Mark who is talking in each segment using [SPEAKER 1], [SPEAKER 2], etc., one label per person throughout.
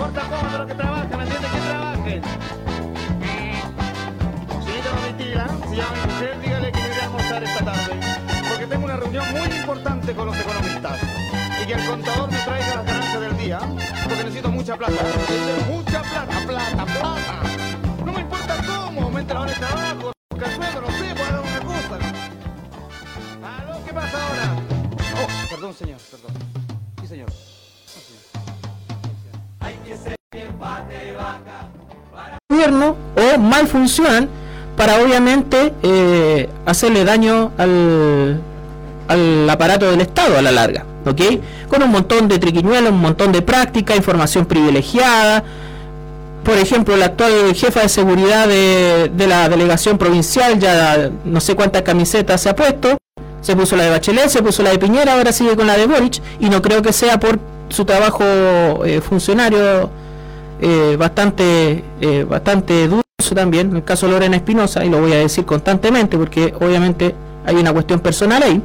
[SPEAKER 1] importa cómo de lo que trabajen, ¿me entiendes? Que trabajen. Señorita Domitila, si llama mi mujer, dígale que me voy a almorzar esta tarde. Porque tengo una reunión muy importante con los economistas. Y que el contador me traiga las ganancias del día. Porque necesito mucha plata. Mucha plata, plata, plata. No me importa cómo, aumente la hora de trabajo, sueldo, no sé, puedo dar una cosa. ¿Aló? ¿Qué pasa ahora? Oh, perdón, señor, perdón. Sí, señor.
[SPEAKER 2] Gobierno o mal funcionan para obviamente eh, hacerle daño al, al aparato del Estado a la larga, ¿ok? Con un montón de triquiñuelos, un montón de práctica, información privilegiada. Por ejemplo, la actual jefa de seguridad de, de la delegación provincial ya no sé cuántas camisetas se ha puesto. Se puso la de Bachelet, se puso la de Piñera, ahora sigue con la de Boric y no creo que sea por su trabajo eh, funcionario eh, bastante eh, bastante dulce también, en el caso de Lorena Espinosa, y lo voy a decir constantemente porque obviamente hay una cuestión personal ahí.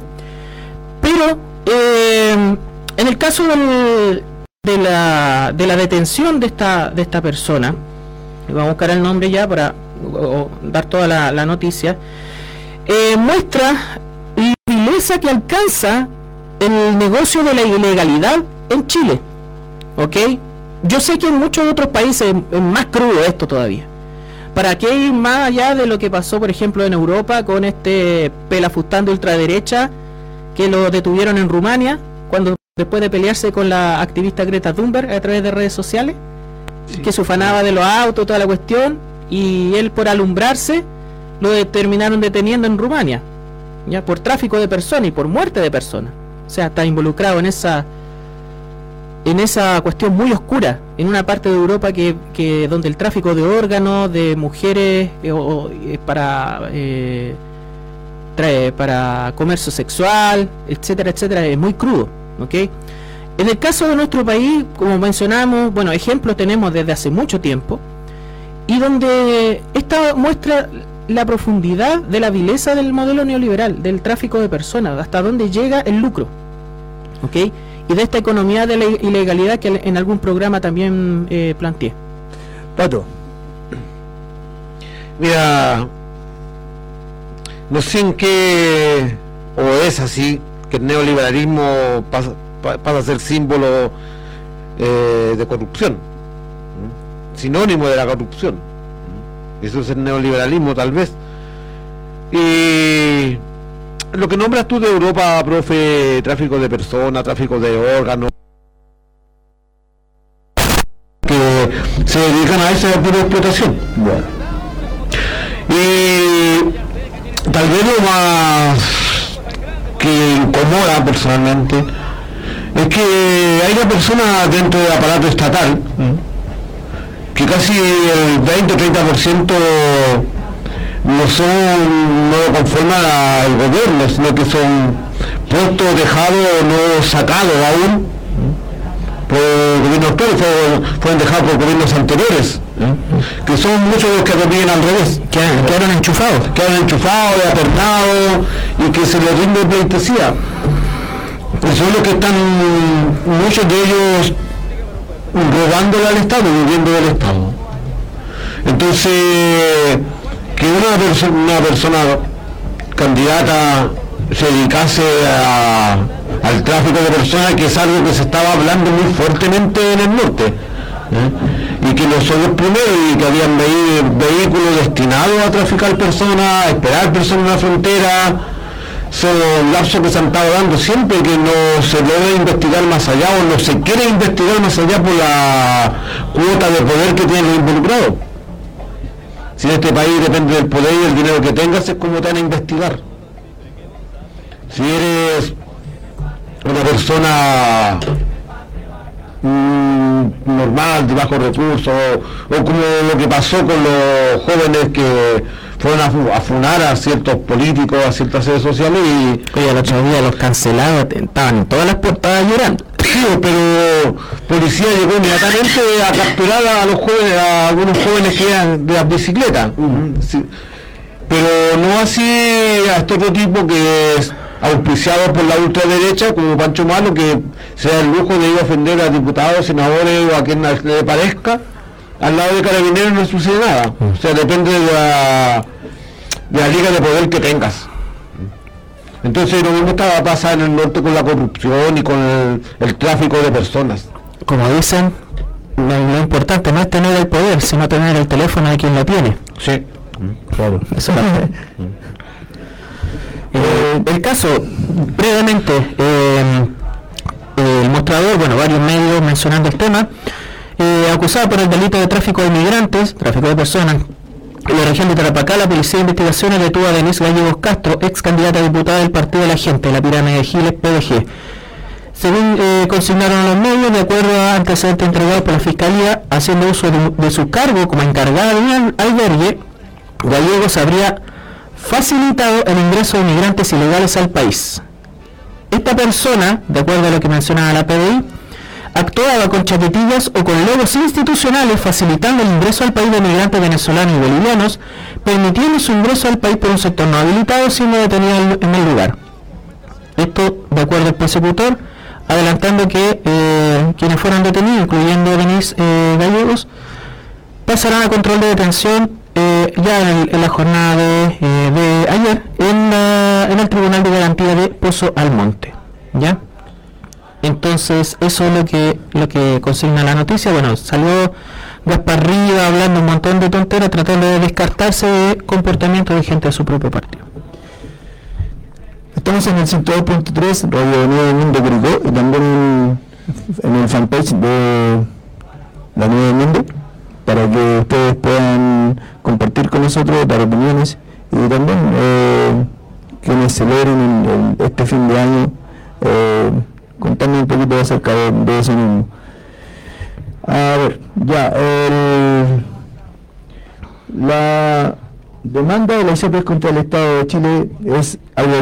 [SPEAKER 2] Pero eh, en el caso del- de, la, de la detención de esta, de esta persona, vamos a buscar el nombre ya para dar toda la, la noticia, eh, muestra la vileza que alcanza el negocio de la ilegalidad en Chile. ¿Ok? Yo sé que en muchos otros países es más crudo esto todavía. ¿Para qué ir más allá de lo que pasó, por ejemplo, en Europa con este pelafustán de ultraderecha que lo detuvieron en Rumania cuando después de pelearse con la activista Greta Thunberg a través de redes sociales? que se ufanaba de los autos, toda la cuestión, y él por alumbrarse lo terminaron deteniendo en Rumania, ya por tráfico de personas y por muerte de personas. O sea, está involucrado en esa en esa cuestión muy oscura, en una parte de Europa que, donde el tráfico de órganos, de mujeres eh, eh, para eh, para comercio sexual, etcétera, etcétera, es muy crudo, ¿ok? En el caso de nuestro país, como mencionamos, bueno, ejemplos tenemos desde hace mucho tiempo, y donde esta muestra la profundidad de la vileza del modelo neoliberal, del tráfico de personas, hasta dónde llega el lucro, ¿ok? Y de esta economía de la ilegalidad que en algún programa también eh, planteé.
[SPEAKER 3] Pato. Mira, no sé en qué, o es así, que el neoliberalismo pasa, pa- pasa a ser símbolo eh, de corrupción, sinónimo de la corrupción. Eso es el neoliberalismo tal vez. Y lo que nombras tú de Europa, profe, tráfico de personas, tráfico de órganos, que se dedican a esa pura explotación. Y tal vez lo más que incomoda personalmente es que hay una persona dentro del aparato estatal que casi el 20 o 30% no son, no conforman al gobierno, sino que son puestos dejados o no sacados aún por gobiernos actuales, fueron, fueron dejados por gobiernos anteriores, que son muchos los que vienen al revés, que quedaron enchufados, quedaron enchufados, apertados y que se les rinde pleitesía. Y son los que están, muchos de ellos robándole al Estado, viviendo del Estado. Entonces, que una, perso- una persona candidata se dedicase a- al tráfico de personas, que es algo que se estaba hablando muy fuertemente en el norte. ¿eh? Y que no son los primeros y que habían vehículos destinados a traficar personas, a esperar personas en la frontera. Son lapsos que se han estado dando siempre que no se debe investigar más allá o no se quiere investigar más allá por la cuota de poder que tienen los involucrados. Si en este país depende del poder y el dinero que tengas, es como te van a investigar. Si eres una persona mm, normal, de bajos recursos, o como lo que pasó con los jóvenes que fueron a, a funar a ciertos políticos, a ciertas redes sociales y...
[SPEAKER 2] Oye, el otro día los cancelados estaban en todas las portadas llorando.
[SPEAKER 3] Pero policía llegó inmediatamente a capturar a los jóvenes, a algunos jóvenes que iban de las bicicletas. Sí. Pero no así a este otro tipo que es- auspiciados por la ultraderecha, como Pancho Malo, que se da el lujo de ir a ofender a diputados, senadores o a quien le parezca, al lado de Carabineros no sucede nada. O sea, depende de la, de la liga de poder que tengas. Entonces lo mismo estaba pasando en el norte con la corrupción y con el, tráfico de personas.
[SPEAKER 2] Como dicen, lo, importante no es tener el poder, sino tener el teléfono de quien lo tiene.
[SPEAKER 3] Sí, claro. Eso
[SPEAKER 2] eh, el caso, brevemente, eh, el mostrador, bueno, varios medios mencionando el tema, eh, acusado por el delito de tráfico de inmigrantes, tráfico de personas, en la región de Tarapacá, la Policía de Investigaciones detuvo a Denise Gallegos Castro, ex candidata a diputada del Partido de la Gente, la pirámide de Giles, PDG. Según eh, consignaron los medios, de acuerdo a antecedentes entregados por la Fiscalía, haciendo uso de, su cargo como encargada de un albergue, Gallegos habría facilitado el ingreso de inmigrantes ilegales al país. Esta persona, de acuerdo a lo que mencionaba la PDI, actuaba con chaquetillas o con logos institucionales facilitando el ingreso al país de migrantes venezolanos y bolivianos, permitiendo su ingreso al país por un sector no habilitado siendo detenido en el lugar. Esto de acuerdo al persecutor, adelantando que eh, quienes fueron detenidos, incluyendo Denise eh, Gallegos, pasarán a control de detención eh, ya en, la jornada de, ayer en, en el Tribunal de Garantía de Pozo Almonte. ¿Ya? Entonces, eso es lo que, lo que consigna la noticia. Bueno, salió Gasparrillo hablando un montón de tonteras, tratando de descartarse de comportamiento de gente de su propio partido.
[SPEAKER 4] Estamos en el 102.3, Radio Nuevo Mundo Curicó, y también en, el fanpage de la Nuevo Mundo, para que ustedes puedan compartir con nosotros, dar opiniones, y también eh, quienes celebren este fin de año. Eh, contando un poquito acerca de, eso mismo. A ver, ya, la demanda de la ISOPRES contra el Estado de Chile es algo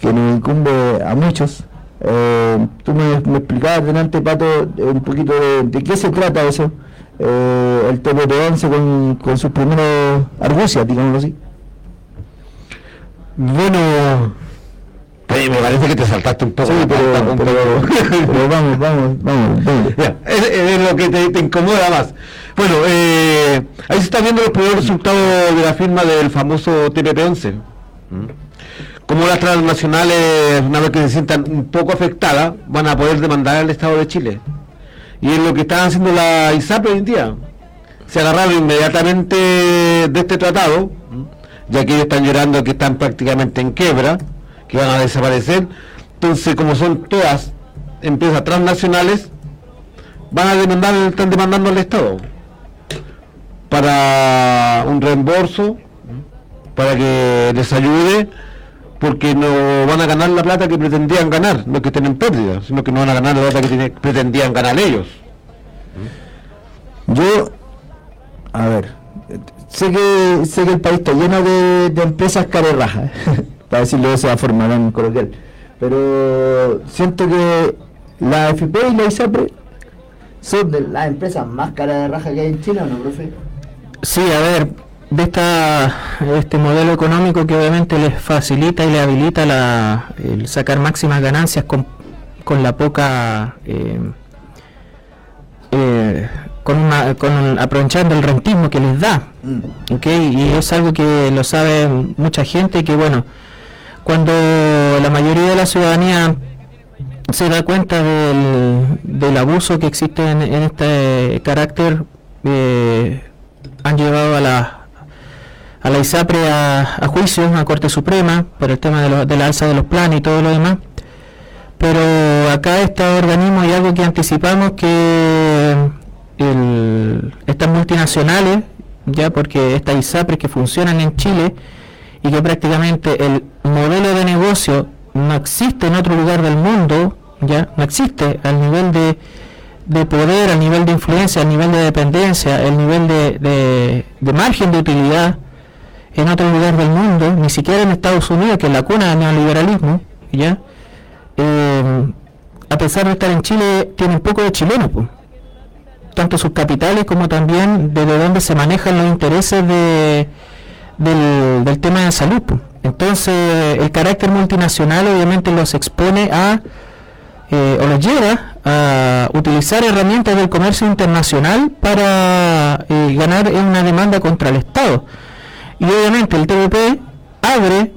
[SPEAKER 4] que, nos incumbe a muchos. Eh, tú me, explicabas delante, Pato, un poquito de, qué se trata eso, eh, el TPP-11 con, con sus primeros argucias, digámoslo así.
[SPEAKER 3] Bueno, me parece que te saltaste un poco.
[SPEAKER 4] Sí, pero, vamos, vamos, vamos.
[SPEAKER 3] es, lo que te, incomoda más. Bueno, eh, ahí se están viendo los primeros resultados de la firma del famoso TPP-11. Como las transnacionales, una vez que se sientan un poco afectadas, van a poder demandar al Estado de Chile. Y es lo que están haciendo la ISAP hoy en día. Se agarraron inmediatamente de este tratado, ya que ellos están llorando que están prácticamente en quiebra que van a desaparecer. Entonces, como son todas empresas transnacionales, van a demandar, están demandando al Estado para un reembolso, para que les ayude, porque no van a ganar la plata que pretendían ganar, no que estén en pérdida, sino que no van a ganar la plata que pretendían ganar ellos.
[SPEAKER 4] Yo, a ver, sé que sé que el país está lleno de, de empresas carerrajas. para decirlo de esa forma tan coloquial. Pero siento que la FP y la ISAPRE son de las empresas más caras de raja que hay en Chile, ¿o no, profe?
[SPEAKER 2] Sí, a ver, de esta, este modelo económico que obviamente les facilita y le habilita la, el sacar máximas ganancias con, con la poca... Eh, eh, con, una, con aprovechando el rentismo que les da, mm. ¿okay? y es algo que lo sabe mucha gente que bueno, cuando la mayoría de la ciudadanía se da cuenta del, abuso que existe en, este carácter, eh, han llevado a la a la ISAPRE a, juicio, a Corte Suprema, por el tema de, la alza de los planes y todo lo demás. Pero acá este organismo hay algo que anticipamos que estas multinacionales, ya porque estas ISAPRE que funcionan en Chile, y que prácticamente el modelo de negocio no existe en otro lugar del mundo, ya no existe al nivel de, de poder, al nivel de influencia, al nivel de dependencia, el nivel de, de, margen de utilidad en otro lugar del mundo, ni siquiera en Estados Unidos, que es la cuna del neoliberalismo, ya eh, a pesar de estar en Chile, tienen poco de chileno, tanto sus capitales como también de dónde se manejan los intereses de del, tema de salud. Entonces, el carácter multinacional obviamente los expone a, eh, o los lleva a utilizar herramientas del comercio internacional para eh, ganar en una demanda contra el Estado. Y obviamente el TVP abre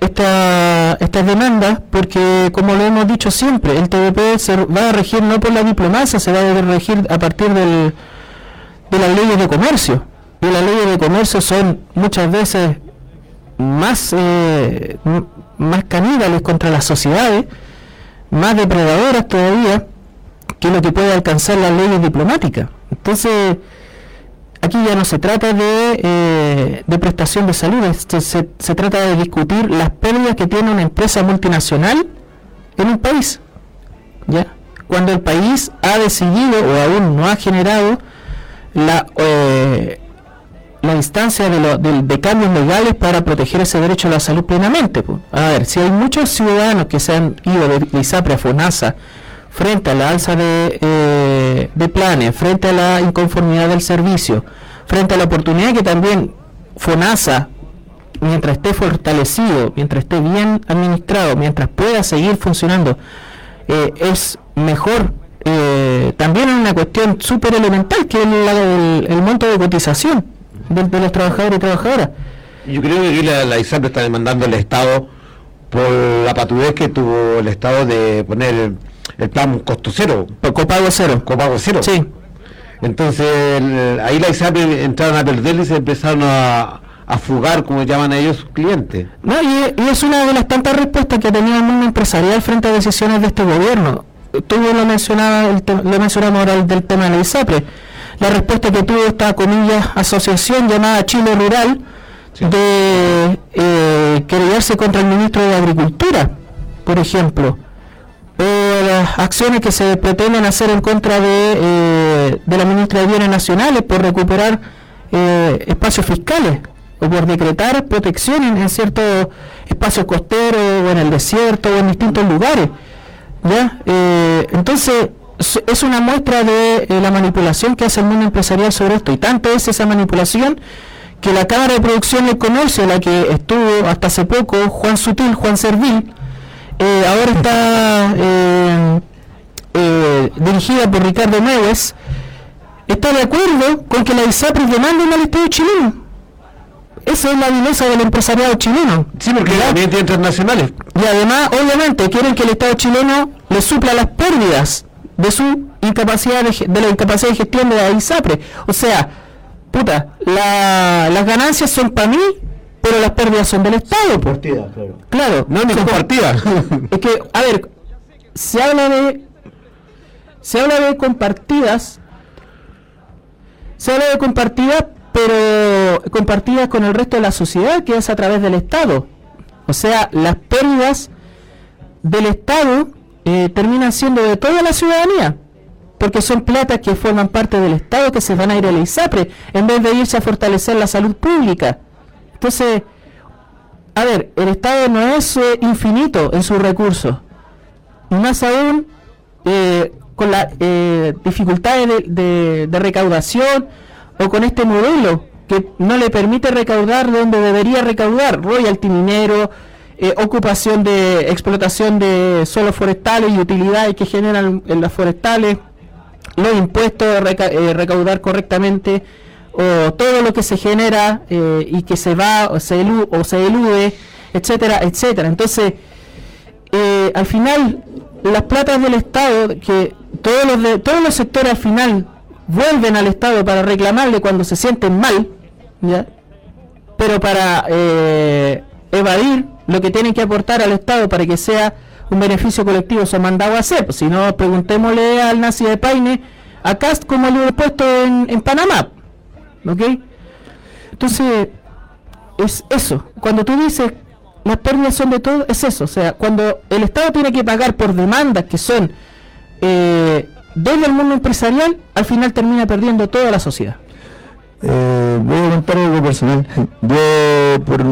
[SPEAKER 2] esta, estas demandas porque, como lo hemos dicho siempre, el TVP se va a regir no por la diplomacia, se va a regir a partir del, de las leyes de comercio. Y las leyes de comercio son muchas veces más, eh, más caníbales contra las sociedades, más depredadoras todavía que lo que puede alcanzar las leyes diplomáticas. Entonces, aquí ya no se trata de, eh, de prestación de salud, se, se, trata de discutir las pérdidas que tiene una empresa multinacional en un país. ¿ya? Cuando el país ha decidido o aún no ha generado la, eh, la instancia de, de, cambios legales para proteger ese derecho a la salud plenamente. A ver, si hay muchos ciudadanos que se han ido de ISAPRE a FONASA frente a la alza de, eh, de planes, frente a la inconformidad del servicio, frente a la oportunidad que también FONASA, mientras esté fortalecido, mientras esté bien administrado, mientras pueda seguir funcionando, eh, es mejor eh, también es una cuestión súper elemental que es el, el, monto de cotización de, los trabajadores y trabajadoras.
[SPEAKER 3] Yo creo que la, la ISAP está demandando al Estado por la patudez que tuvo el Estado de poner el, plan costo cero.
[SPEAKER 2] copago cero.
[SPEAKER 3] Copago cero.
[SPEAKER 2] Sí.
[SPEAKER 3] Entonces ahí la ISAP entraron a perder y se empezaron a, a fugar, como llaman a ellos, sus clientes.
[SPEAKER 2] No, y, y, es una de las tantas respuestas que ha tenido el mundo empresarial frente a decisiones de este gobierno tú lo mencionaba, lo mencionamos ahora del tema de la ISAPRE, la respuesta que tuvo esta comillas asociación llamada Chile Rural de eh, querellarse contra el ministro de Agricultura, por ejemplo, o las acciones que se pretenden hacer en contra de, eh, de la ministra de Bienes Nacionales por recuperar eh, espacios fiscales o por decretar protección en ciertos espacios costeros o en el desierto o en distintos lugares. ¿Ya? Eh, entonces, es una muestra de eh, la manipulación que hace el mundo empresarial sobre esto. Y tanto es esa manipulación que la Cámara de Producción y Comercio, la que estuvo hasta hace poco, Juan Sutil, Juan Servil, eh, ahora está dirigida por Ricardo Neves, está de acuerdo con que la ISAPRES demande al Estado chileno. Esa es la vileza del empresariado chileno.
[SPEAKER 3] Sí, porque internacionales.
[SPEAKER 2] Y además, obviamente, quieren que el Estado chileno le supla las pérdidas de su incapacidad de, la incapacidad de gestión de la ISAPRE. O sea, puta, las ganancias son para mí, pero las pérdidas son del Estado.
[SPEAKER 3] Compartidas, claro.
[SPEAKER 2] Claro.
[SPEAKER 3] No, ni compartidas.
[SPEAKER 2] es que, a ver, se habla de. Se habla de compartidas. Se habla de compartidas pero compartidas con el resto de la sociedad, que es a través del Estado. O sea, las pérdidas del Estado eh, terminan siendo de toda la ciudadanía, porque son platas que forman parte del Estado que se van a ir a la ISAPRE, en vez de irse a fortalecer la salud pública. Entonces, a ver, el Estado no es eh, infinito en sus recursos, más aún eh, con las dificultades de recaudación, o con este modelo que no le permite recaudar donde debería recaudar, royalty minero, eh, ocupación de explotación de suelos forestales y utilidades que generan en las forestales, los impuestos, eh, recaudar correctamente, o todo lo que se genera eh, y que se va o se, elude, o se elude, etcétera, etcétera. Entonces, al final, las platas del Estado, que todos los, de, todos los sectores al final vuelven al Estado para reclamarle cuando se sienten mal, ¿ya? pero para evadir lo que tienen que aportar al Estado para que sea un beneficio colectivo se ha mandado a hacer. Si no, preguntémosle al nazi de Paine, a Cast como lo puesto en, en Panamá. ¿Ok? Entonces, es eso. Cuando tú dices las pérdidas son de todo, es eso. O sea, cuando el Estado tiene que pagar por demandas que son eh, desde el mundo empresarial, al final termina perdiendo toda la sociedad.
[SPEAKER 4] Eh, voy a contar algo personal. Yo, por,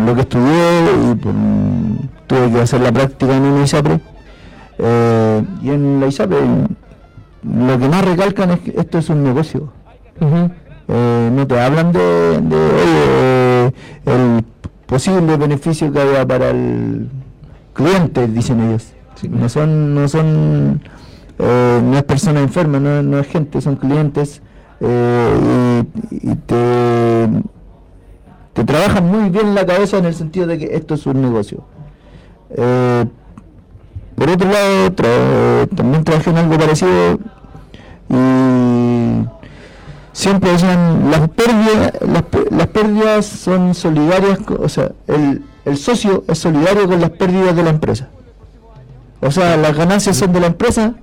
[SPEAKER 4] lo que estudié y por, tuve que hacer la práctica en una ISAPRE, eh, y en la ISAPRE lo que más recalcan es que esto es un negocio. Eh, no te hablan de, de el posible beneficio que haya para el cliente, dicen ellos. No son, no son, eh, no es persona enferma, no, no es gente, son clientes eh, y, y te, te trabajan muy bien la cabeza en el sentido de que esto es un negocio. Eh, por otro lado, también trabajé en algo parecido y siempre decían las pérdidas, las, pérdidas son solidarias, o sea, el, socio es solidario con las pérdidas de la empresa. O sea, las ganancias son de la empresa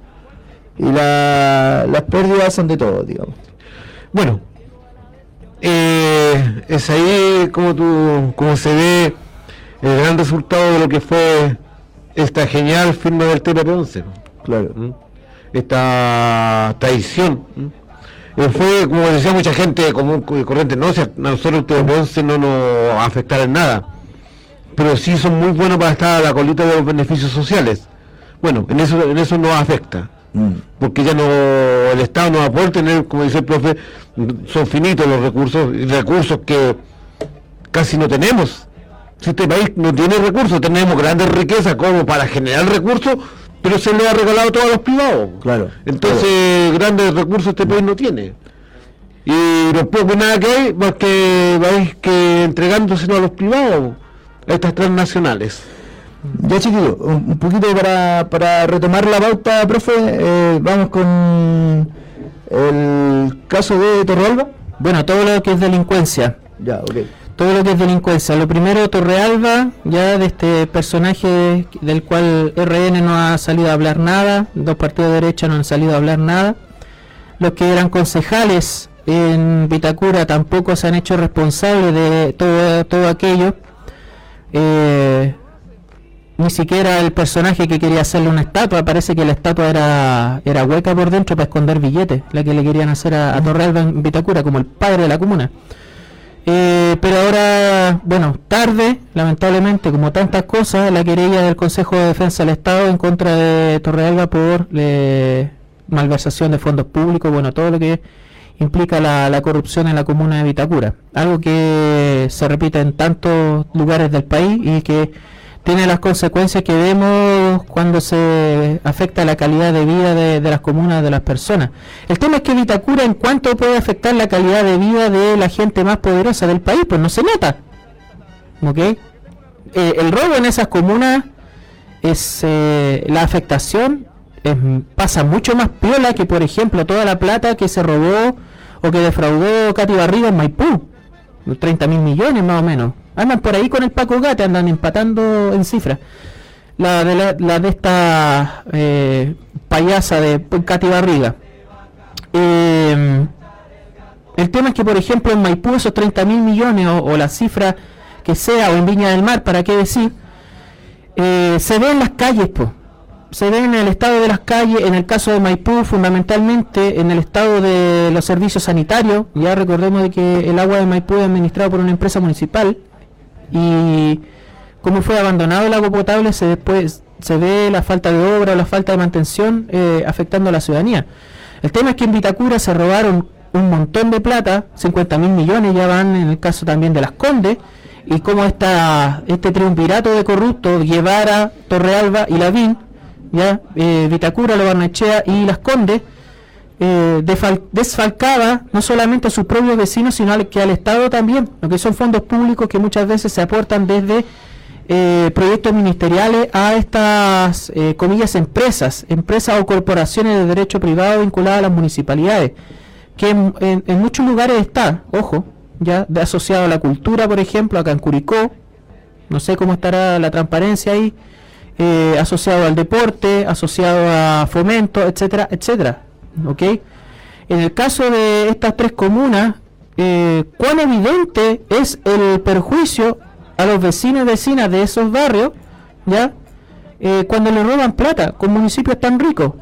[SPEAKER 4] y la- las pérdidas son de todos, digamos.
[SPEAKER 3] Bueno, eh, es ahí como, tú, como se ve el gran resultado de lo que fue esta genial firma del TPP-11.
[SPEAKER 4] Claro.
[SPEAKER 3] ¿m? Esta traición. ¿m? Eh, fue, como decía mucha gente común y corriente, no, si a nosotros el TPP-11 no nos va a afectar en nada, pero sí son muy buenos para estar a la colita de los beneficios sociales. Bueno, en eso, en eso nos afecta
[SPEAKER 4] Mm.
[SPEAKER 3] porque ya no el Estado no va a poder tener, como dice el profe, son finitos los recursos, y recursos que casi no tenemos. Si este país no tiene recursos, tenemos grandes riquezas como para generar recursos, pero se le ha regalado todo a los privados.
[SPEAKER 4] Claro.
[SPEAKER 3] Entonces, grandes recursos este país no tiene. Y lo poco nada que hay, más que vais que entregándoselo a los privados, a estas transnacionales.
[SPEAKER 4] Ya chiquillo, un, poquito para, para retomar la pauta, profe, eh, vamos con el caso de Torrealba.
[SPEAKER 2] Bueno, todo lo que es delincuencia.
[SPEAKER 4] Ya, ok.
[SPEAKER 2] Todo lo que es delincuencia. Lo primero, Torrealba, ya de este personaje del cual RN no ha salido a hablar nada, dos partidos de derecha no han salido a hablar nada. Los que eran concejales en Vitacura tampoco se han hecho responsables de todo, todo aquello. Eh, ni siquiera el personaje que quería hacerle una estatua, parece que la estatua era, era hueca por dentro para esconder billetes, la que le querían hacer a, a Torrealba en Vitacura, como el padre de la comuna. Eh, pero ahora, bueno, tarde, lamentablemente, como tantas cosas, la querella del Consejo de Defensa del Estado en contra de Torrealba por eh, malversación de fondos públicos, bueno, todo lo que implica la, la corrupción en la comuna de Vitacura. Algo que se repite en tantos lugares del país y que tiene las consecuencias que vemos cuando se afecta la calidad de vida de, las comunas, de las personas. El tema es que Vitacura, en cuanto puede afectar la calidad de vida de la gente más poderosa del país, pues no se nota. ¿Ok? Eh, el robo en esas comunas es eh, la afectación es- pasa mucho más piola que, por ejemplo, toda la plata que se robó o que defraudó Katy Barriga en Maipú. 30 mil millones más o menos. Andan por ahí con el Paco Gate, andan empatando en cifras. La de, la, la de esta eh, payasa de Katy Barriga. Eh, el tema es que, por ejemplo, en Maipú esos 30 mil millones o, la cifra que sea, o en Viña del Mar, para qué decir, eh, se ve en las calles, pues. Se ve en el estado de las calles, en el caso de Maipú, fundamentalmente en el estado de los servicios sanitarios. Ya recordemos de que el agua de Maipú es administrado por una empresa municipal y como fue abandonado el agua potable, se después se ve la falta de obra o la falta de mantención eh, afectando a la ciudadanía. El tema es que en Vitacura se robaron un montón de plata, 50 mil millones ya van en el caso también de las Condes, y como esta, este triunvirato de corruptos, Guevara, Torrealba y Lavín, ya, eh, Vitacura, Lo Barnechea y Las Condes, eh, desfalcaba no solamente a sus propios vecinos, sino al, que al Estado también, lo que son fondos públicos que muchas veces se aportan desde eh, proyectos ministeriales a estas, eh, comillas, empresas, empresas o corporaciones de derecho privado vinculadas a las municipalidades, que en muchos lugares está, ojo, ya de asociado a la cultura, por ejemplo, acá en Curicó, no sé cómo estará la transparencia ahí, eh, asociado al deporte, asociado a fomento, etcétera, etcétera. ¿Ok? En el caso de estas tres comunas, eh, cuán evidente es el perjuicio a los vecinos y vecinas de esos barrios, ¿ya? Eh, cuando le roban plata con municipios tan ricos.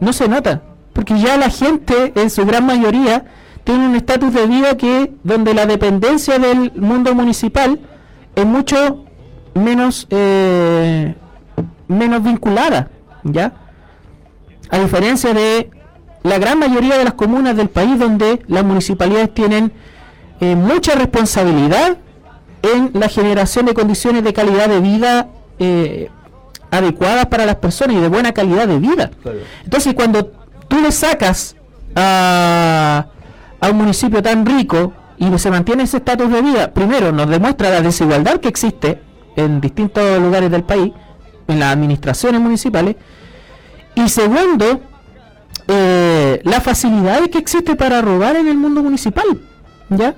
[SPEAKER 2] No se nota, porque ya la gente, en su gran mayoría, tiene un estatus de vida que donde la dependencia del mundo municipal es mucho menos eh, menos vinculada, ¿ya? A diferencia de la gran mayoría de las comunas del país donde las municipalidades tienen eh, mucha responsabilidad en la generación de condiciones de calidad de vida eh, adecuadas para las personas y de buena calidad de vida. Entonces, cuando tú le sacas a, a un municipio tan rico y se mantiene ese estatus de vida, primero nos demuestra la desigualdad que existe en distintos lugares del país, en las administraciones municipales, y segundo, eh, la facilidad que existe para robar en el mundo municipal, ¿ya?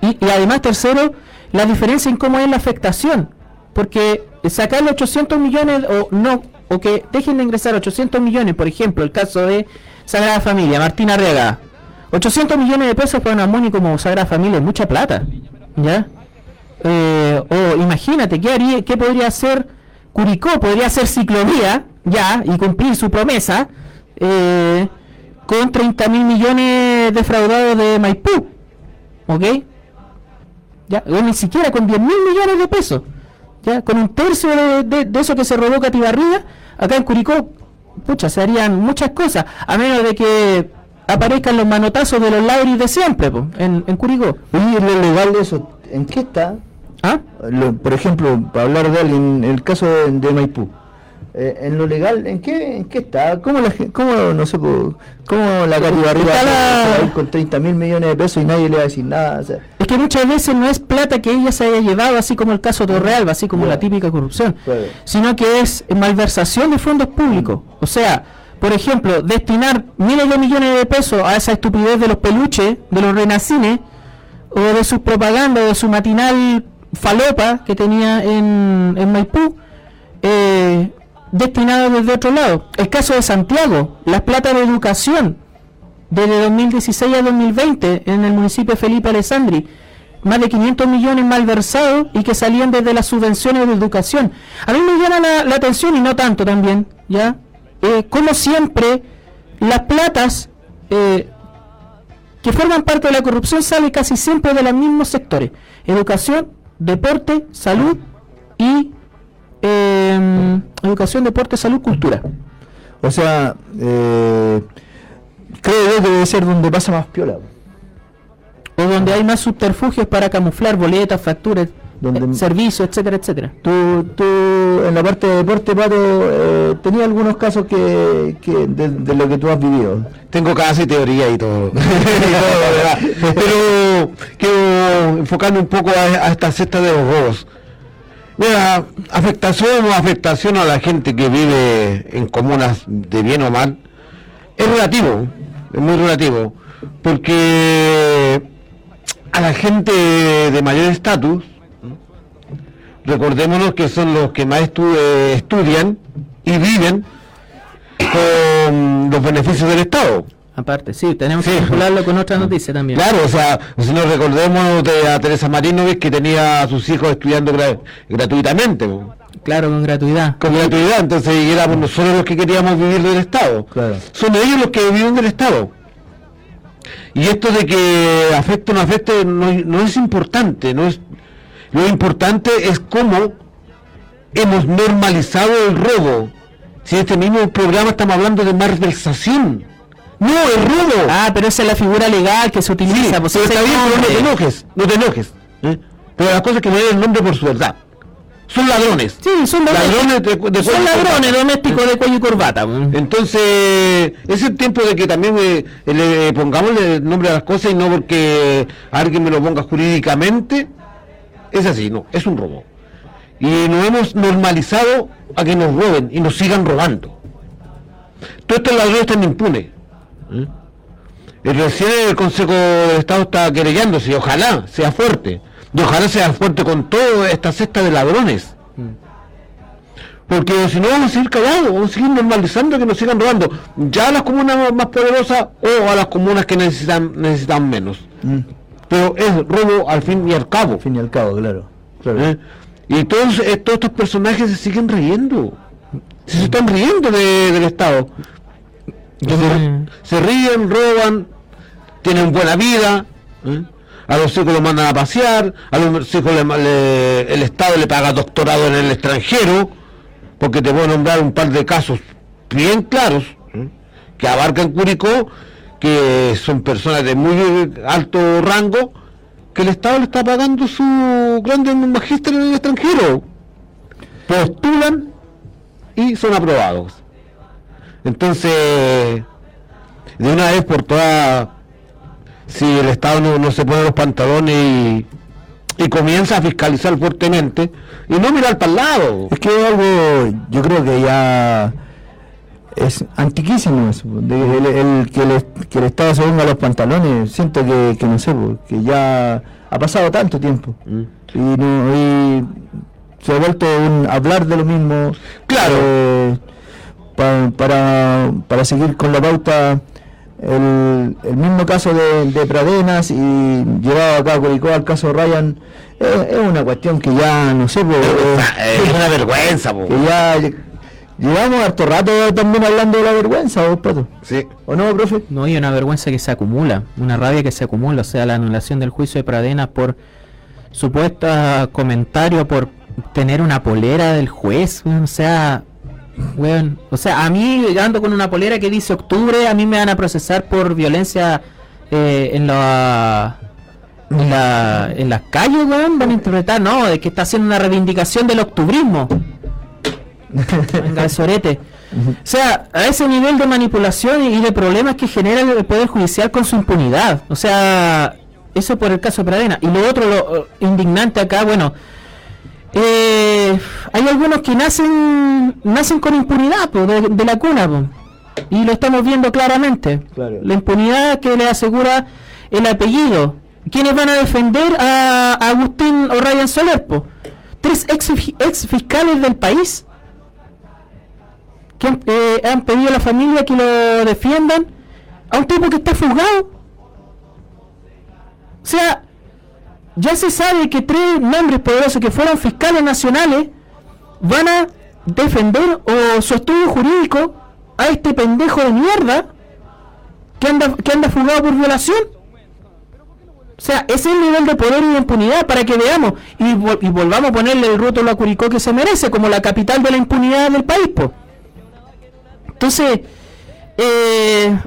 [SPEAKER 2] Y, y además, tercero, la diferencia en cómo es la afectación, porque sacarle 800 millones o no, o que dejen de ingresar 800 millones, por ejemplo, el caso de Sagrada Familia, Martina Arriaga, 800 millones de pesos para una MONI como Sagrada Familia es mucha plata, ¿ya? Eh, o imagínate, ¿qué, haría, ¿qué podría hacer Curicó? Podría hacer ciclovía, ya, y cumplir su promesa, eh, con 30 mil millones defraudados de Maipú, ¿ok? Ya, o ni siquiera con 10 mil millones de pesos, ya, con un tercio de, de- de eso que se robó Catibarriga, acá en Curicó, pucha, se harían muchas cosas, a menos de que aparezcan los manotazos de los Lauris de siempre, po, en, en Curicó.
[SPEAKER 4] Oye, lo legal de eso, ¿en qué está?
[SPEAKER 2] ¿Ah?
[SPEAKER 4] Lo- por ejemplo, para hablar de alguien, el caso de, de Maipú. Eh, en lo legal, ¿en qué, en qué está? ¿Cómo la, cómo, no sé, cómo la Cati Barriga
[SPEAKER 2] la-
[SPEAKER 4] con 30 mil millones de pesos y nadie le va a decir nada? O sea,
[SPEAKER 2] Es que muchas veces no es plata que ella se haya llevado, así como el caso Torrealba, así como la típica corrupción,
[SPEAKER 4] Claro.
[SPEAKER 2] sino que es malversación de fondos públicos. O sea, por ejemplo, destinar miles de millones de pesos a esa estupidez de los peluches, de los renacines, o de sus propagandas, de su matinal falopa que tenía en, en Maipú, eh, destinado desde otro lado. El caso de Santiago, las plata de educación, desde 2016 a 2020 en el municipio de Felipe Alessandri, más de 500 millones malversados y que salían desde las subvenciones de educación. A mí me llama la, la atención y no tanto también, ¿ya? Eh, como siempre, las platas eh, que forman parte de la corrupción salen casi siempre de los mismos sectores. Educación, deporte, salud y eh, educación, deporte, salud, cultura.
[SPEAKER 4] o sea eh, creo que debe ser donde pasa más piola.
[SPEAKER 2] o donde hay más subterfugios para camuflar boletas, facturas,
[SPEAKER 4] Donde-
[SPEAKER 2] eh, servicios, etcétera, etcétera.
[SPEAKER 4] Tú, tú en la parte de deporte, Pato, eh, tenías algunos casos que, que de, de lo que tú has vivido.
[SPEAKER 3] Tengo casi teoría y todo. Y todo, ¿verdad? Pero quiero enfocarme un poco a, a esta cesta de los robos. Mira, afectación o afectación a la gente que vive en comunas de bien o mal es relativo, es muy relativo, porque a la gente de mayor estatus, recordémonos que son los que más eh, estudian y viven con los beneficios del Estado.
[SPEAKER 2] Aparte, sí, tenemos
[SPEAKER 3] Sí.
[SPEAKER 2] que vincularlo con otra noticia también.
[SPEAKER 3] Claro, o sea, si nos recordemos de a Teresa Marinovich que tenía a sus hijos estudiando gra- gratuitamente,
[SPEAKER 2] Claro, con gratuidad.
[SPEAKER 3] con gratuidad, entonces y éramos nosotros los que queríamos vivir del Estado.
[SPEAKER 4] Claro.
[SPEAKER 3] Son ellos los que viven del Estado. Y esto de que afecte o no afecte no, no es importante, no es lo importante es cómo hemos normalizado el robo. Si en este mismo programa estamos hablando de malversación. No, es robo.
[SPEAKER 2] Ah, pero esa es la figura legal que se
[SPEAKER 3] Sí,
[SPEAKER 2] utiliza. pues,
[SPEAKER 3] pero está bien, pero no te enojes, no te enojes. ¿eh? Pero las cosas que me den el nombre por su verdad. Son ladrones.
[SPEAKER 2] Sí, son
[SPEAKER 3] Ladrones de- de
[SPEAKER 2] son ladrones domésticos de cuello y corbata.
[SPEAKER 3] Entonces, es el tiempo de que también eh, le pongamos el nombre a las cosas y no porque alguien me lo ponga jurídicamente. Es así, no, es un robo. Y nos hemos normalizado a que nos roben y nos sigan robando. Todos estos ladrones están impunes. ¿Eh? Y recién el Consejo de Estado está querellándose y ojalá sea fuerte. Y ojalá sea fuerte con toda esta cesta de ladrones. Porque si no vamos a seguir callados, vamos a seguir normalizando que nos sigan robando. Ya a las comunas más poderosas o a las comunas que necesitan, necesitan menos.
[SPEAKER 4] Mm,
[SPEAKER 3] Pero es robo al fin y al cabo.
[SPEAKER 4] al fin y al cabo, claro. claro.
[SPEAKER 3] ¿eh? Y todos, todos estos personajes se siguen riendo. Se, se están riendo de- del Estado.
[SPEAKER 2] Mm.
[SPEAKER 3] Se, ríen, roban, tienen buena vida. ¿eh? A los hijos los mandan a pasear, a los hijos le- el Estado le paga doctorado en el extranjero, porque te voy a nombrar un par de casos bien claros ¿eh? que abarcan Curicó, que son personas de muy alto rango que el Estado le está pagando su grande magíster en el extranjero. Postulan y son aprobados. Entonces, de una vez por todas, si el Estado no, se pone los pantalones y, y, comienza a fiscalizar fuertemente y no mirar para el lado.
[SPEAKER 4] Es que algo, yo creo que ya es antiquísimo eso, el, que, el, Estado se ponga los pantalones, siento que, no sé, que ya ha pasado tanto tiempo mm. y, no, se ha vuelto un hablar de lo mismo.
[SPEAKER 3] Claro.
[SPEAKER 4] Eh, para, para seguir con la pauta el, el mismo caso de, de, Pradenas y llevado acá a Curicó al caso Ryan es, una cuestión que ya no sé
[SPEAKER 3] es, una vergüenza
[SPEAKER 4] que ya llevamos harto rato también hablando de la vergüenza ¿vos, Pato?
[SPEAKER 3] sí
[SPEAKER 4] ¿o no profe?
[SPEAKER 2] no y una vergüenza que se acumula una rabia que se acumula o sea la anulación del juicio de Pradenas por supuesta comentario por tener una polera del juez o sea o sea, a mí ando con una polera que dice octubre, a mí me van a procesar por violencia eh, en la en, la, en las calles, weón, van a interpretar, no, de que está haciendo una reivindicación del octubrismo. Venga, sorete. O sea, a ese nivel de manipulación y de problemas que genera el Poder Judicial con su impunidad. O sea, eso por el caso de Pradena. Y lo otro, lo indignante acá, bueno, eh, hay algunos que nacen nacen con impunidad de, la cuna y lo estamos viendo claramente. La impunidad que le asegura el apellido. ¿Quiénes van a defender a, Agustín O'Ryan Soler tres ex, fiscales del país que han, eh, han pedido a la familia que lo defiendan a un tipo que está fugado. O sea ya se sabe que tres nombres poderosos que fueron fiscales nacionales van a defender o su estudio jurídico a este pendejo de mierda que anda, que anda fugado por violación. O sea, ese es el nivel de poder y de impunidad para que veamos y, volvamos a ponerle el rótulo a Curicó que se merece como la capital de la impunidad del país. Entonces, eh,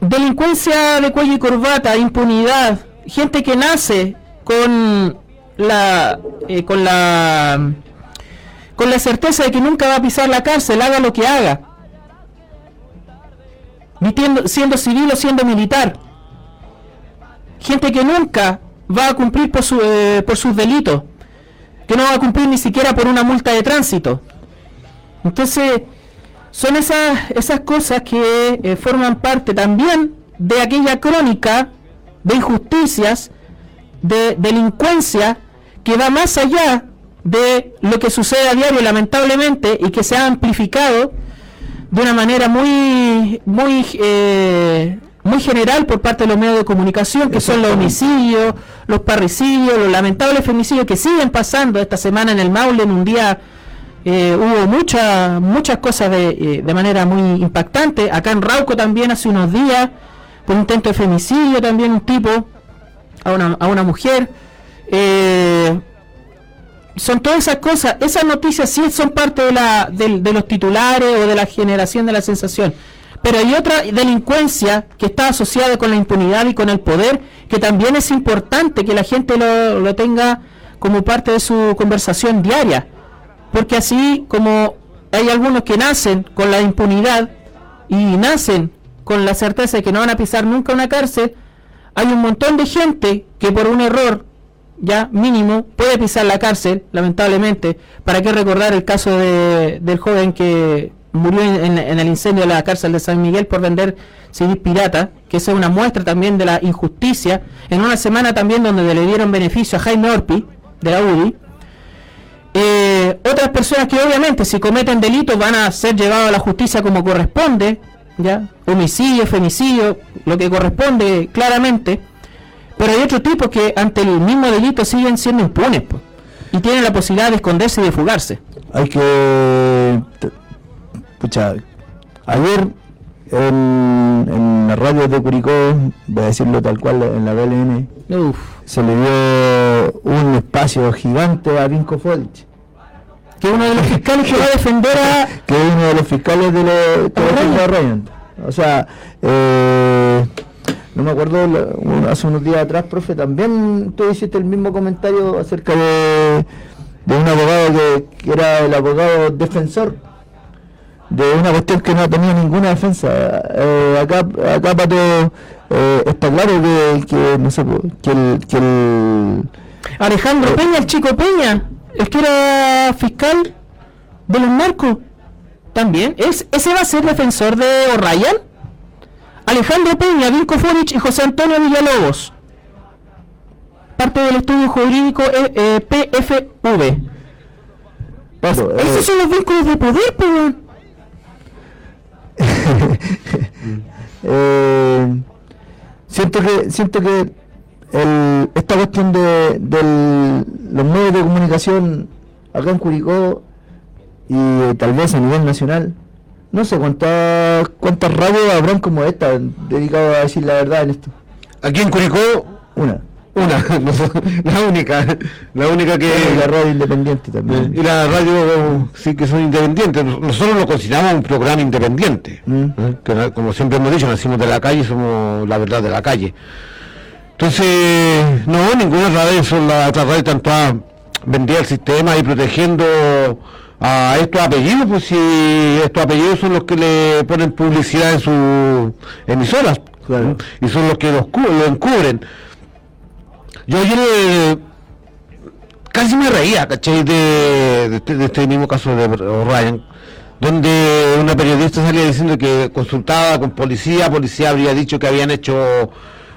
[SPEAKER 2] delincuencia de cuello y corbata, impunidad, gente que nace con la eh, con la con la certeza de que nunca va a pisar la cárcel, haga lo que haga, siendo civil o siendo militar, gente que nunca va a cumplir por, su, eh, por sus delitos, que no va a cumplir ni siquiera por una multa de tránsito. Entonces, son esas, esas cosas que eh, forman parte también de aquella crónica de injusticias, de delincuencia que va más allá de lo que sucede a diario lamentablemente y que se ha amplificado de una manera muy muy eh, muy general por parte de los medios de comunicación que son los homicidios, los parricidios, los lamentables femicidios que siguen pasando esta semana en el Maule en un día eh, hubo muchas muchas cosas de, eh, de manera muy impactante. Acá en Rauco también hace unos días por intento de femicidio también un tipo a una, a una mujer. Eh, son todas esas cosas, esas noticias sí son parte de, la, de, los titulares o de la generación de la sensación. Pero hay otra delincuencia que está asociada con la impunidad y con el poder, que también es importante que la gente lo, lo tenga como parte de su conversación diaria. Porque así como hay algunos que nacen con la impunidad y nacen con la certeza de que no van a pisar nunca una cárcel, hay un montón de gente que por un error ya mínimo puede pisar la cárcel, lamentablemente. ¿Para qué recordar el caso de, del joven que murió en, el incendio de la cárcel de San Miguel por vender CD pirata? Que es una muestra también de la injusticia. En una semana también donde le dieron beneficio a Jaime Orpi, de la UDI. Eh, otras personas que obviamente si cometen delitos van a ser llevados a la justicia como corresponde, ¿ya? Homicidio, femicidio, lo que corresponde claramente. Pero hay otros tipos que ante el mismo delito siguen siendo impunes y tienen la posibilidad de esconderse y de fugarse.
[SPEAKER 4] Hay que. Pucha, ayer en, en la radio de Curicó, voy a decirlo tal cual en la BLN, se le dio un espacio gigante a Vinco Folich
[SPEAKER 2] que uno de los fiscales que va a defender a...
[SPEAKER 4] que es uno de los fiscales de los que O sea, eh, no me acuerdo, hace unos días atrás, profe, también tú hiciste el mismo comentario acerca de, de un abogado que, que era el abogado defensor de una cuestión que no tenía ninguna defensa. Eh, acá, acá Pato, eh, está claro que, que, no sé, que el, que el
[SPEAKER 2] Alejandro Peña, el chico Peña, el que era fiscal de los narcos, también. ¿Es, ¿Ese va a ser defensor de O'Ryan? Alejandro Peña, Vinco Fonich y José Antonio Villalobos. Parte del estudio jurídico eh, eh, PFV.
[SPEAKER 4] Pato, eh,
[SPEAKER 2] Esos son los vínculos de poder, pues. weón.
[SPEAKER 4] Eh, siento que siento que el- esta cuestión de, del- los medios de comunicación acá en Curicó y eh, tal vez a nivel nacional no sé cuántas cuántas radios habrán como esta dedicadas a decir la verdad en esto
[SPEAKER 3] Aquí en Curicó,
[SPEAKER 4] una
[SPEAKER 3] una, la única, la única que...
[SPEAKER 4] y la radio independiente
[SPEAKER 3] Eh,
[SPEAKER 4] también
[SPEAKER 3] Y la radio sí que son independientes. Nos- Nosotros lo consideramos un programa independiente.
[SPEAKER 4] Mm.
[SPEAKER 3] ¿eh? Que como siempre hemos dicho, nacimos de la calle, somos la verdad de la calle. Entonces, no, ninguna radio son las otras radios están todas vendidas al sistema y protegiendo a estos apellidos, pues si estos apellidos son los que le ponen publicidad en sus emisoras
[SPEAKER 4] Claro.
[SPEAKER 3] y son los que los lo encubren. Yo ayer casi me reía, ¿cachai? De, de este, de este mismo caso de O'Ryan, donde una periodista salía diciendo que consultaba con policía, policía habría dicho que habían hecho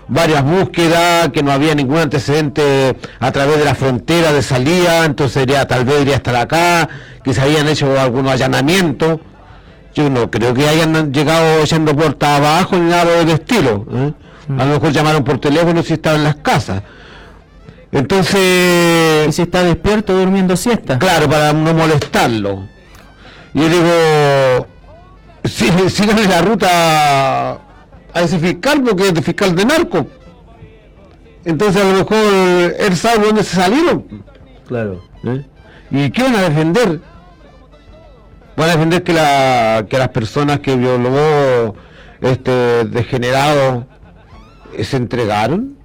[SPEAKER 3] varias búsquedas, que no había ningún antecedente a través de la frontera de salida, entonces iría, tal vez iría hasta acá, que se habían hecho algunos allanamientos. Yo no creo que hayan llegado echando puertas abajo ni nada del estilo. ¿eh? A lo mejor llamaron por teléfono si estaban en las casas. Entonces,
[SPEAKER 2] Y si está despierto durmiendo siesta.
[SPEAKER 3] Claro, para no molestarlo. Y yo digo, sí, síganle la ruta a ese fiscal porque es de fiscal de narco. Entonces a lo mejor él sabe dónde se salieron.
[SPEAKER 4] claro
[SPEAKER 3] ¿eh? ¿Y qué van a defender? Van a defender que, la, que las personas que violó este degenerado eh, se entregaron.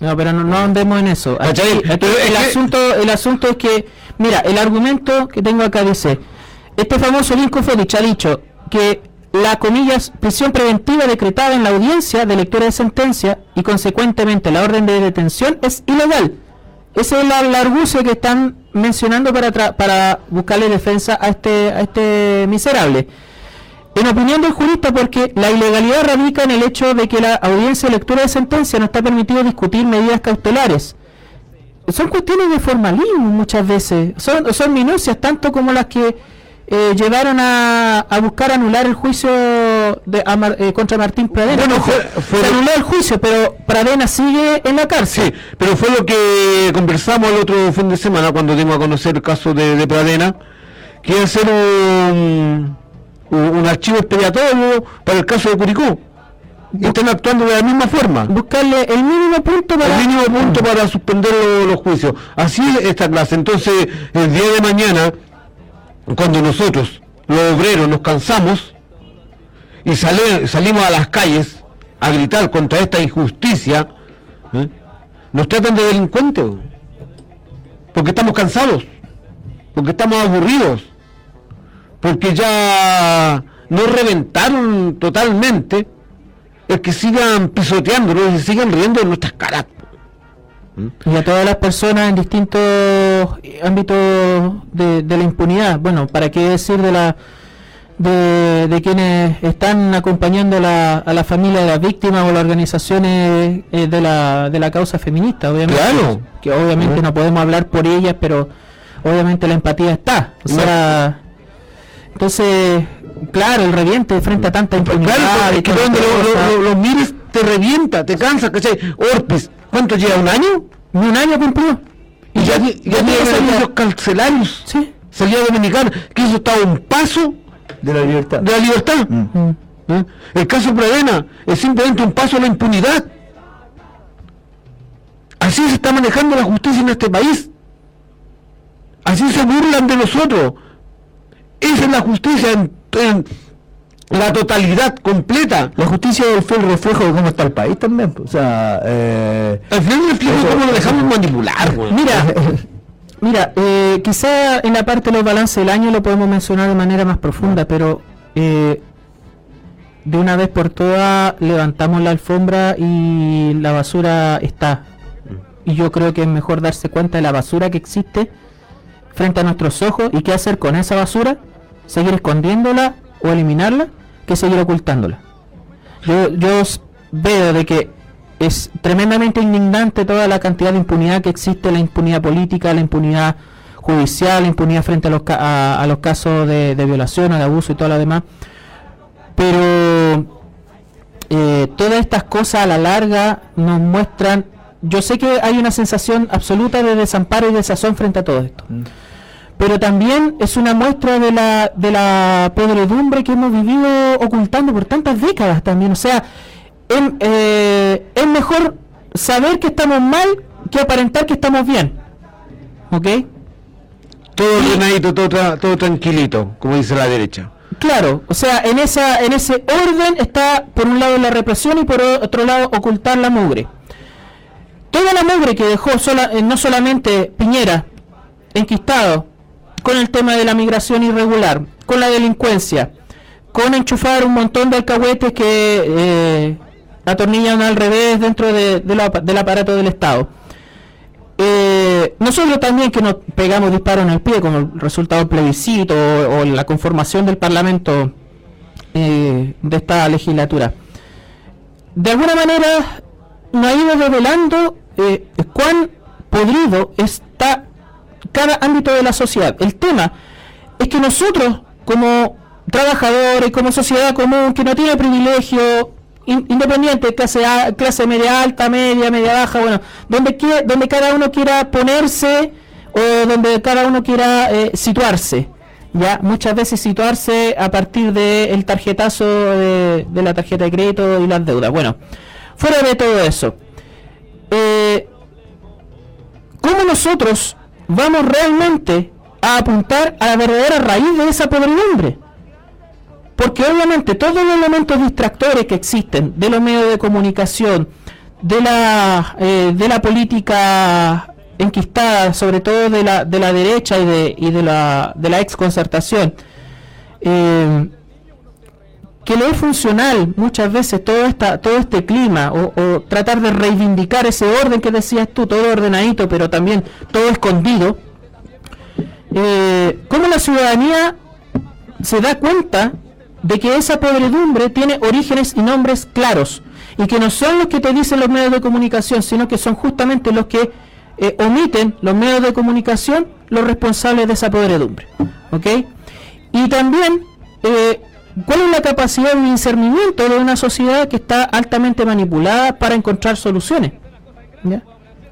[SPEAKER 2] No, pero no, no andemos en eso. El, asunto, el asunto es que, mira, el argumento que tengo acá dice, este famoso Lincoln Fedich ha dicho que la, comillas, prisión preventiva decretada en la audiencia de lectura de sentencia y consecuentemente la orden de detención es ilegal. Ese es el, el argucio que están mencionando para, tra- para buscarle defensa a este, a este miserable. En opinión del jurista, porque la ilegalidad radica en el hecho de que la audiencia de lectura de sentencia no está permitido discutir medidas cautelares. Son cuestiones de formalismo muchas veces, son, son minucias tanto como las que eh, llevaron a, a buscar anular el juicio de, a Mar- eh, contra Martín Pradena.
[SPEAKER 3] Bueno, fue- fue-
[SPEAKER 2] se anuló el juicio, pero Pradena sigue en la cárcel.
[SPEAKER 3] Sí, pero fue lo que conversamos el otro fin de semana cuando dimos a conocer el caso de, de Pradena, a ser un, un, un archivo expiatorio para el caso de Curicó. Y están actuando de la misma forma.
[SPEAKER 2] Buscarle el mínimo punto para...
[SPEAKER 3] El mínimo punto para suspender lo- los juicios. Así es esta clase. Entonces, el día de mañana, cuando nosotros, los obreros, nos cansamos y salimos a las calles a gritar contra esta injusticia, ¿eh? nos tratan de delincuentes. Porque estamos cansados, porque estamos aburridos, porque ya nos reventaron totalmente el que sigan pisoteándonos y sigan riendo de nuestras caras.
[SPEAKER 2] Y a todas las personas en distintos ámbitos de, de la impunidad. Bueno, ¿para qué decir de la de, de quienes están acompañando la- a la familia de las víctimas o las organizaciones eh, de, la, de la causa feminista? Obviamente,
[SPEAKER 3] Claro.
[SPEAKER 2] que obviamente no podemos hablar por ellas, pero obviamente la empatía está. O sea, entonces, claro, el reviente frente a tanta impunidad.
[SPEAKER 3] Claro,
[SPEAKER 2] y
[SPEAKER 3] es que donde lo- lo mires te revienta, te cansa, ¿cachai? Orpes, ¿cuánto lleva? ¿Un año?
[SPEAKER 2] Ni un año cumplió.
[SPEAKER 3] Y ya, ya,
[SPEAKER 2] ya
[SPEAKER 3] tiene beneficios carcelarios.
[SPEAKER 2] Sí.
[SPEAKER 3] Salida dominicana, que eso está a un paso
[SPEAKER 4] de la libertad
[SPEAKER 3] de la libertad.
[SPEAKER 2] Mm.
[SPEAKER 3] ¿Eh? El caso Pradena es simplemente un paso a la impunidad. Así se está manejando la justicia en este país. Así se burlan de nosotros. Esa es la justicia en, en- la totalidad completa.
[SPEAKER 4] La justicia es el reflejo de cómo está el país también. O sea, eh,
[SPEAKER 3] Al final cómo lo dejamos manipular.
[SPEAKER 2] Mira, mira, eh, quizá en la parte de los balances del año lo podemos mencionar de manera más profunda, pero eh, de una vez por todas levantamos la alfombra y la basura está. Y yo creo que es mejor darse cuenta de la basura que existe frente a nuestros ojos y qué hacer con esa basura, seguir escondiéndola o eliminarla, que seguir ocultándola. Yo, yo veo de que es tremendamente indignante toda la cantidad de impunidad que existe, la impunidad política, la impunidad judicial, la impunidad frente a los, a, a los casos de, de violación, de abuso y todo lo demás. Pero eh, todas estas cosas a la larga nos muestran, yo sé que hay una sensación absoluta de desamparo y desazón frente a todo esto, pero también es una muestra de la, de la podredumbre que hemos vivido ocultando por tantas décadas también, o sea, em- eh, es mejor saber que estamos mal que aparentar que estamos bien, ¿ok?
[SPEAKER 3] Todo ordenadito, todo, tra- todo tranquilito, como dice la derecha.
[SPEAKER 2] Claro, o sea, en esa en ese orden está por un lado la represión y por otro lado ocultar la mugre. Toda la mugre que dejó sola- eh, no solamente Piñera enquistado con el tema de la migración irregular, con la delincuencia, con enchufar un montón de alcahuetes que eh, atornillan al revés dentro de- de la- del aparato del Estado. Eh, nosotros también que nos pegamos disparos en el pie como el resultado del plebiscito o, o la conformación del Parlamento eh, de esta legislatura. De alguna manera nos ha ido revelando eh, cuán podrido está cada ámbito de la sociedad. El tema es que nosotros como trabajadores, como sociedad común que no tiene privilegio, in- independiente, clase, A- clase media alta, media, media baja, bueno, donde, quie- donde cada uno quiera ponerse o donde cada uno quiera eh, situarse. Ya, muchas veces situarse a partir del tarjetazo de, de la tarjeta de crédito y las deudas. Bueno, fuera de todo eso, eh, ¿cómo nosotros vamos realmente a apuntar a la verdadera raíz de esa podredumbre? Porque obviamente todos los elementos distractores que existen de los medios de comunicación, de la, eh, de la política enquistada, sobre todo de la, de la derecha y de, y de la, de la exconcertación, eh, que le es funcional muchas veces todo esta todo este clima o, tratar de reivindicar ese orden que decías tú todo ordenadito pero también todo escondido eh, cómo la ciudadanía se da cuenta de que esa podredumbre tiene orígenes y nombres claros y que no son los que te dicen los medios de comunicación sino que son justamente los que eh, omiten los medios de comunicación los responsables de esa podredumbre ¿ok? y también eh, cuál es la capacidad de discernimiento de una sociedad que está altamente manipulada para encontrar soluciones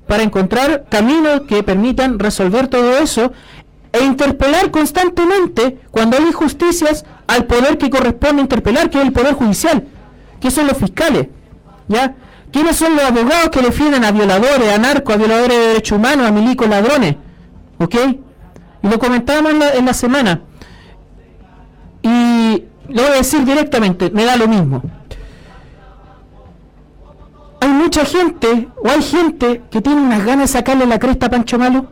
[SPEAKER 2] para encontrar caminos que permitan resolver todo eso e interpelar constantemente cuando hay injusticias al poder que corresponde interpelar, que es el poder judicial, que son los fiscales, ¿ya? ¿Quiénes son los abogados que defienden a violadores, a narcos, a violadores de derechos humanos, a milicos ladrones? ¿Ok? Y lo comentábamos en la, en la semana. Y lo voy a decir directamente, me da lo mismo. Hay mucha gente, o hay gente que tiene unas ganas de sacarle la cresta a Pancho Malo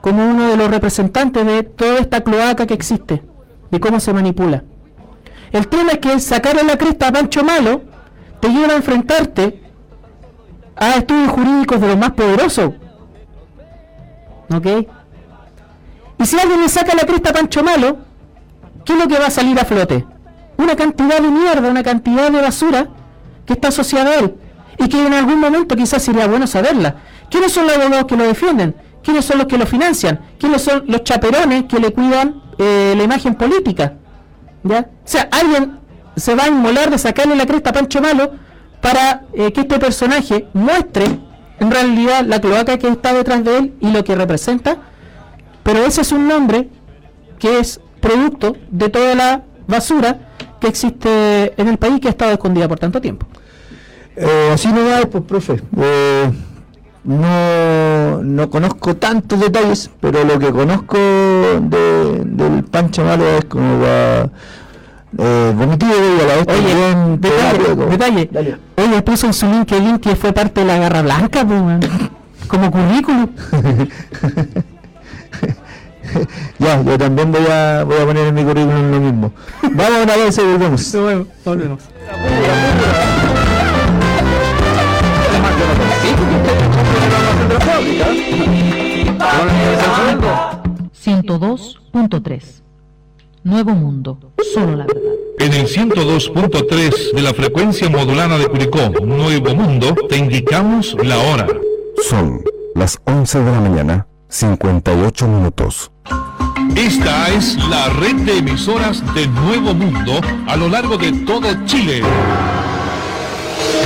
[SPEAKER 2] como uno de los representantes de toda esta cloaca que existe, de cómo se manipula. El tema es que sacarle la cresta a Pancho Malo te lleva a enfrentarte a estudios jurídicos de los más poderosos. ¿Ok? Y si alguien le saca la cresta a Pancho Malo, ¿qué es lo que va a salir a flote? Una cantidad de mierda, una cantidad de basura que está asociada a él y que en algún momento quizás sería bueno saberla. ¿Quiénes son los abogados que lo defienden? ¿Quiénes son los que lo financian? ¿Quiénes son los chaperones que le cuidan eh, la imagen política? ¿Ya? O sea, alguien se va a inmolar de sacarle la cresta a Pancho Malo para eh, que este personaje muestre en realidad la cloaca que está detrás de él y lo que representa. Pero ese es un nombre que es producto de toda la basura que existe en el país que ha estado escondida por tanto tiempo.
[SPEAKER 4] Eh, así no va, pues, profe. Eh, no, no conozco tantos detalles, pero lo que conozco de, del Pancho Malo es como para eh, vomitivo a la vez
[SPEAKER 2] Oye,
[SPEAKER 4] también
[SPEAKER 2] detalle,
[SPEAKER 4] teatro.
[SPEAKER 2] detalle.
[SPEAKER 4] Dale.
[SPEAKER 2] Oye, puso en su LinkedIn que fue parte de la Garra Blanca, pues, como currículum.
[SPEAKER 4] Ya, yo también voy a, voy a poner en mi currículum lo mismo. Vamos a una pausa y volvemos.
[SPEAKER 2] Volvemos.
[SPEAKER 1] Sí,
[SPEAKER 5] 102.3 Nuevo Mundo, solo la verdad.
[SPEAKER 6] En el 102.3 de la frecuencia modulada de Curicó, Nuevo Mundo, te indicamos la hora.
[SPEAKER 7] Son las 11 de la mañana, 58 minutos.
[SPEAKER 6] Esta es la red de emisoras de Nuevo Mundo a lo largo de todo Chile.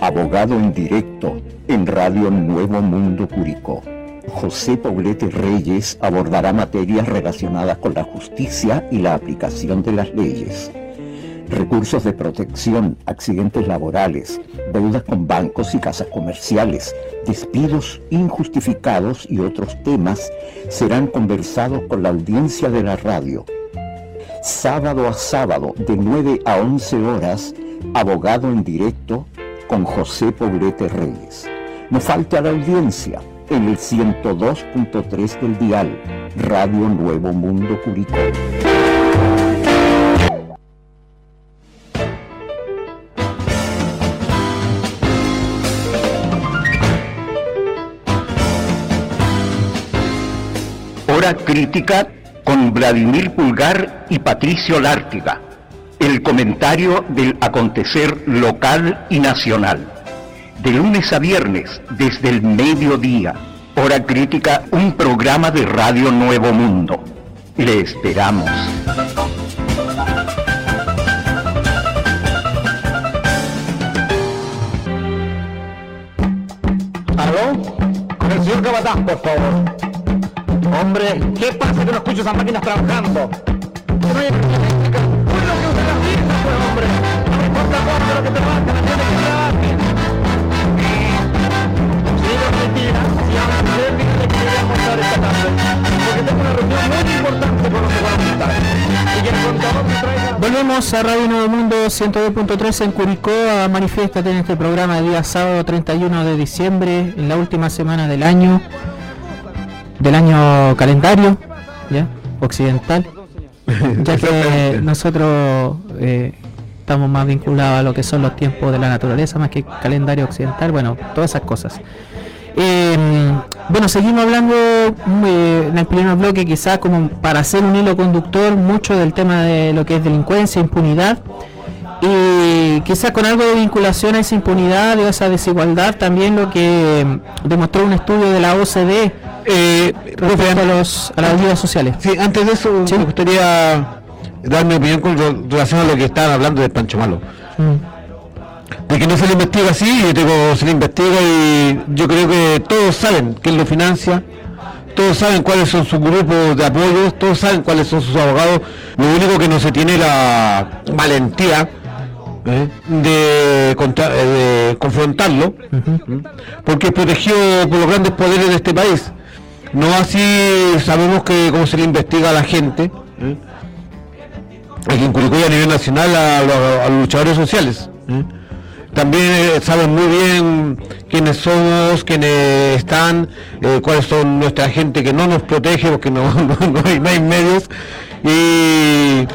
[SPEAKER 8] Abogado en directo en Radio Nuevo Mundo Curicó. José Poblete Reyes abordará materias relacionadas con la justicia y la aplicación de las leyes. Recursos de protección, accidentes laborales, deudas con bancos y casas comerciales, despidos injustificados y otros temas serán conversados con la audiencia de la radio. Sábado a sábado de 9 a 11 horas, abogado en directo con José Poblete Reyes. No falte a la audiencia en el 102.3 del dial, Radio Nuevo Mundo Curicó. Hora crítica con Vladimir Pulgar y Patricio Lártiga. El comentario del acontecer local y nacional. De lunes a viernes, desde el mediodía. Hora crítica, un programa de Radio Nuevo Mundo. Le esperamos.
[SPEAKER 3] ¿Aló? Con el señor Capataz, por favor. Hombre, ¿qué pasa que no escucho esas máquinas trabajando? Hay importa cuánto lo que trabajan, la gente que trabajen.
[SPEAKER 1] Señora Valentina, si van a hacer, díganle que quería almorzar esta tarde. Porque tengo una reunión muy importante con los economistas. Y que el contador me traiga...
[SPEAKER 2] Volvemos a Radio Nuevo Mundo 102.3 en Curicó a Manifiéstate en este programa de día sábado 31 de diciembre, en la última semana del año, del año calendario, ¿ya? Occidental, ya que nosotros eh, estamos más vinculados a lo que son los tiempos de la naturaleza más que calendario occidental, bueno, todas esas cosas. Eh, bueno, seguimos hablando eh, en el primer bloque, quizás como para hacer un hilo conductor, mucho del tema de lo que es delincuencia, impunidad, y quizás con algo de vinculación a esa impunidad, a esa desigualdad, también lo que mm, demostró un estudio de la OCDE
[SPEAKER 3] Eh,
[SPEAKER 2] respecto a, los, a las ayudas sociales.
[SPEAKER 3] Sí, antes de eso
[SPEAKER 2] Sí.
[SPEAKER 3] me gustaría dar mi opinión con re- relación a lo que estaban hablando de Pancho Malo.
[SPEAKER 2] Mm.
[SPEAKER 3] De que no se le investiga así, yo digo, se le investiga y yo creo que todos saben quién lo financia, todos saben cuáles son sus grupos de apoyo, todos saben cuáles son sus abogados, lo único que no se tiene la valentía ¿eh? de, contra- eh, de confrontarlo, ¿m? porque es protegido por los grandes poderes de este país. No así sabemos que cómo se le investiga a la gente. Aquí en Curicó a nivel nacional a, los- a los luchadores sociales. ¿eh? También eh, saben muy bien quiénes somos, quiénes están, eh, cuáles son nuestra gente que no nos protege porque no, no, no hay, no hay medios. Y,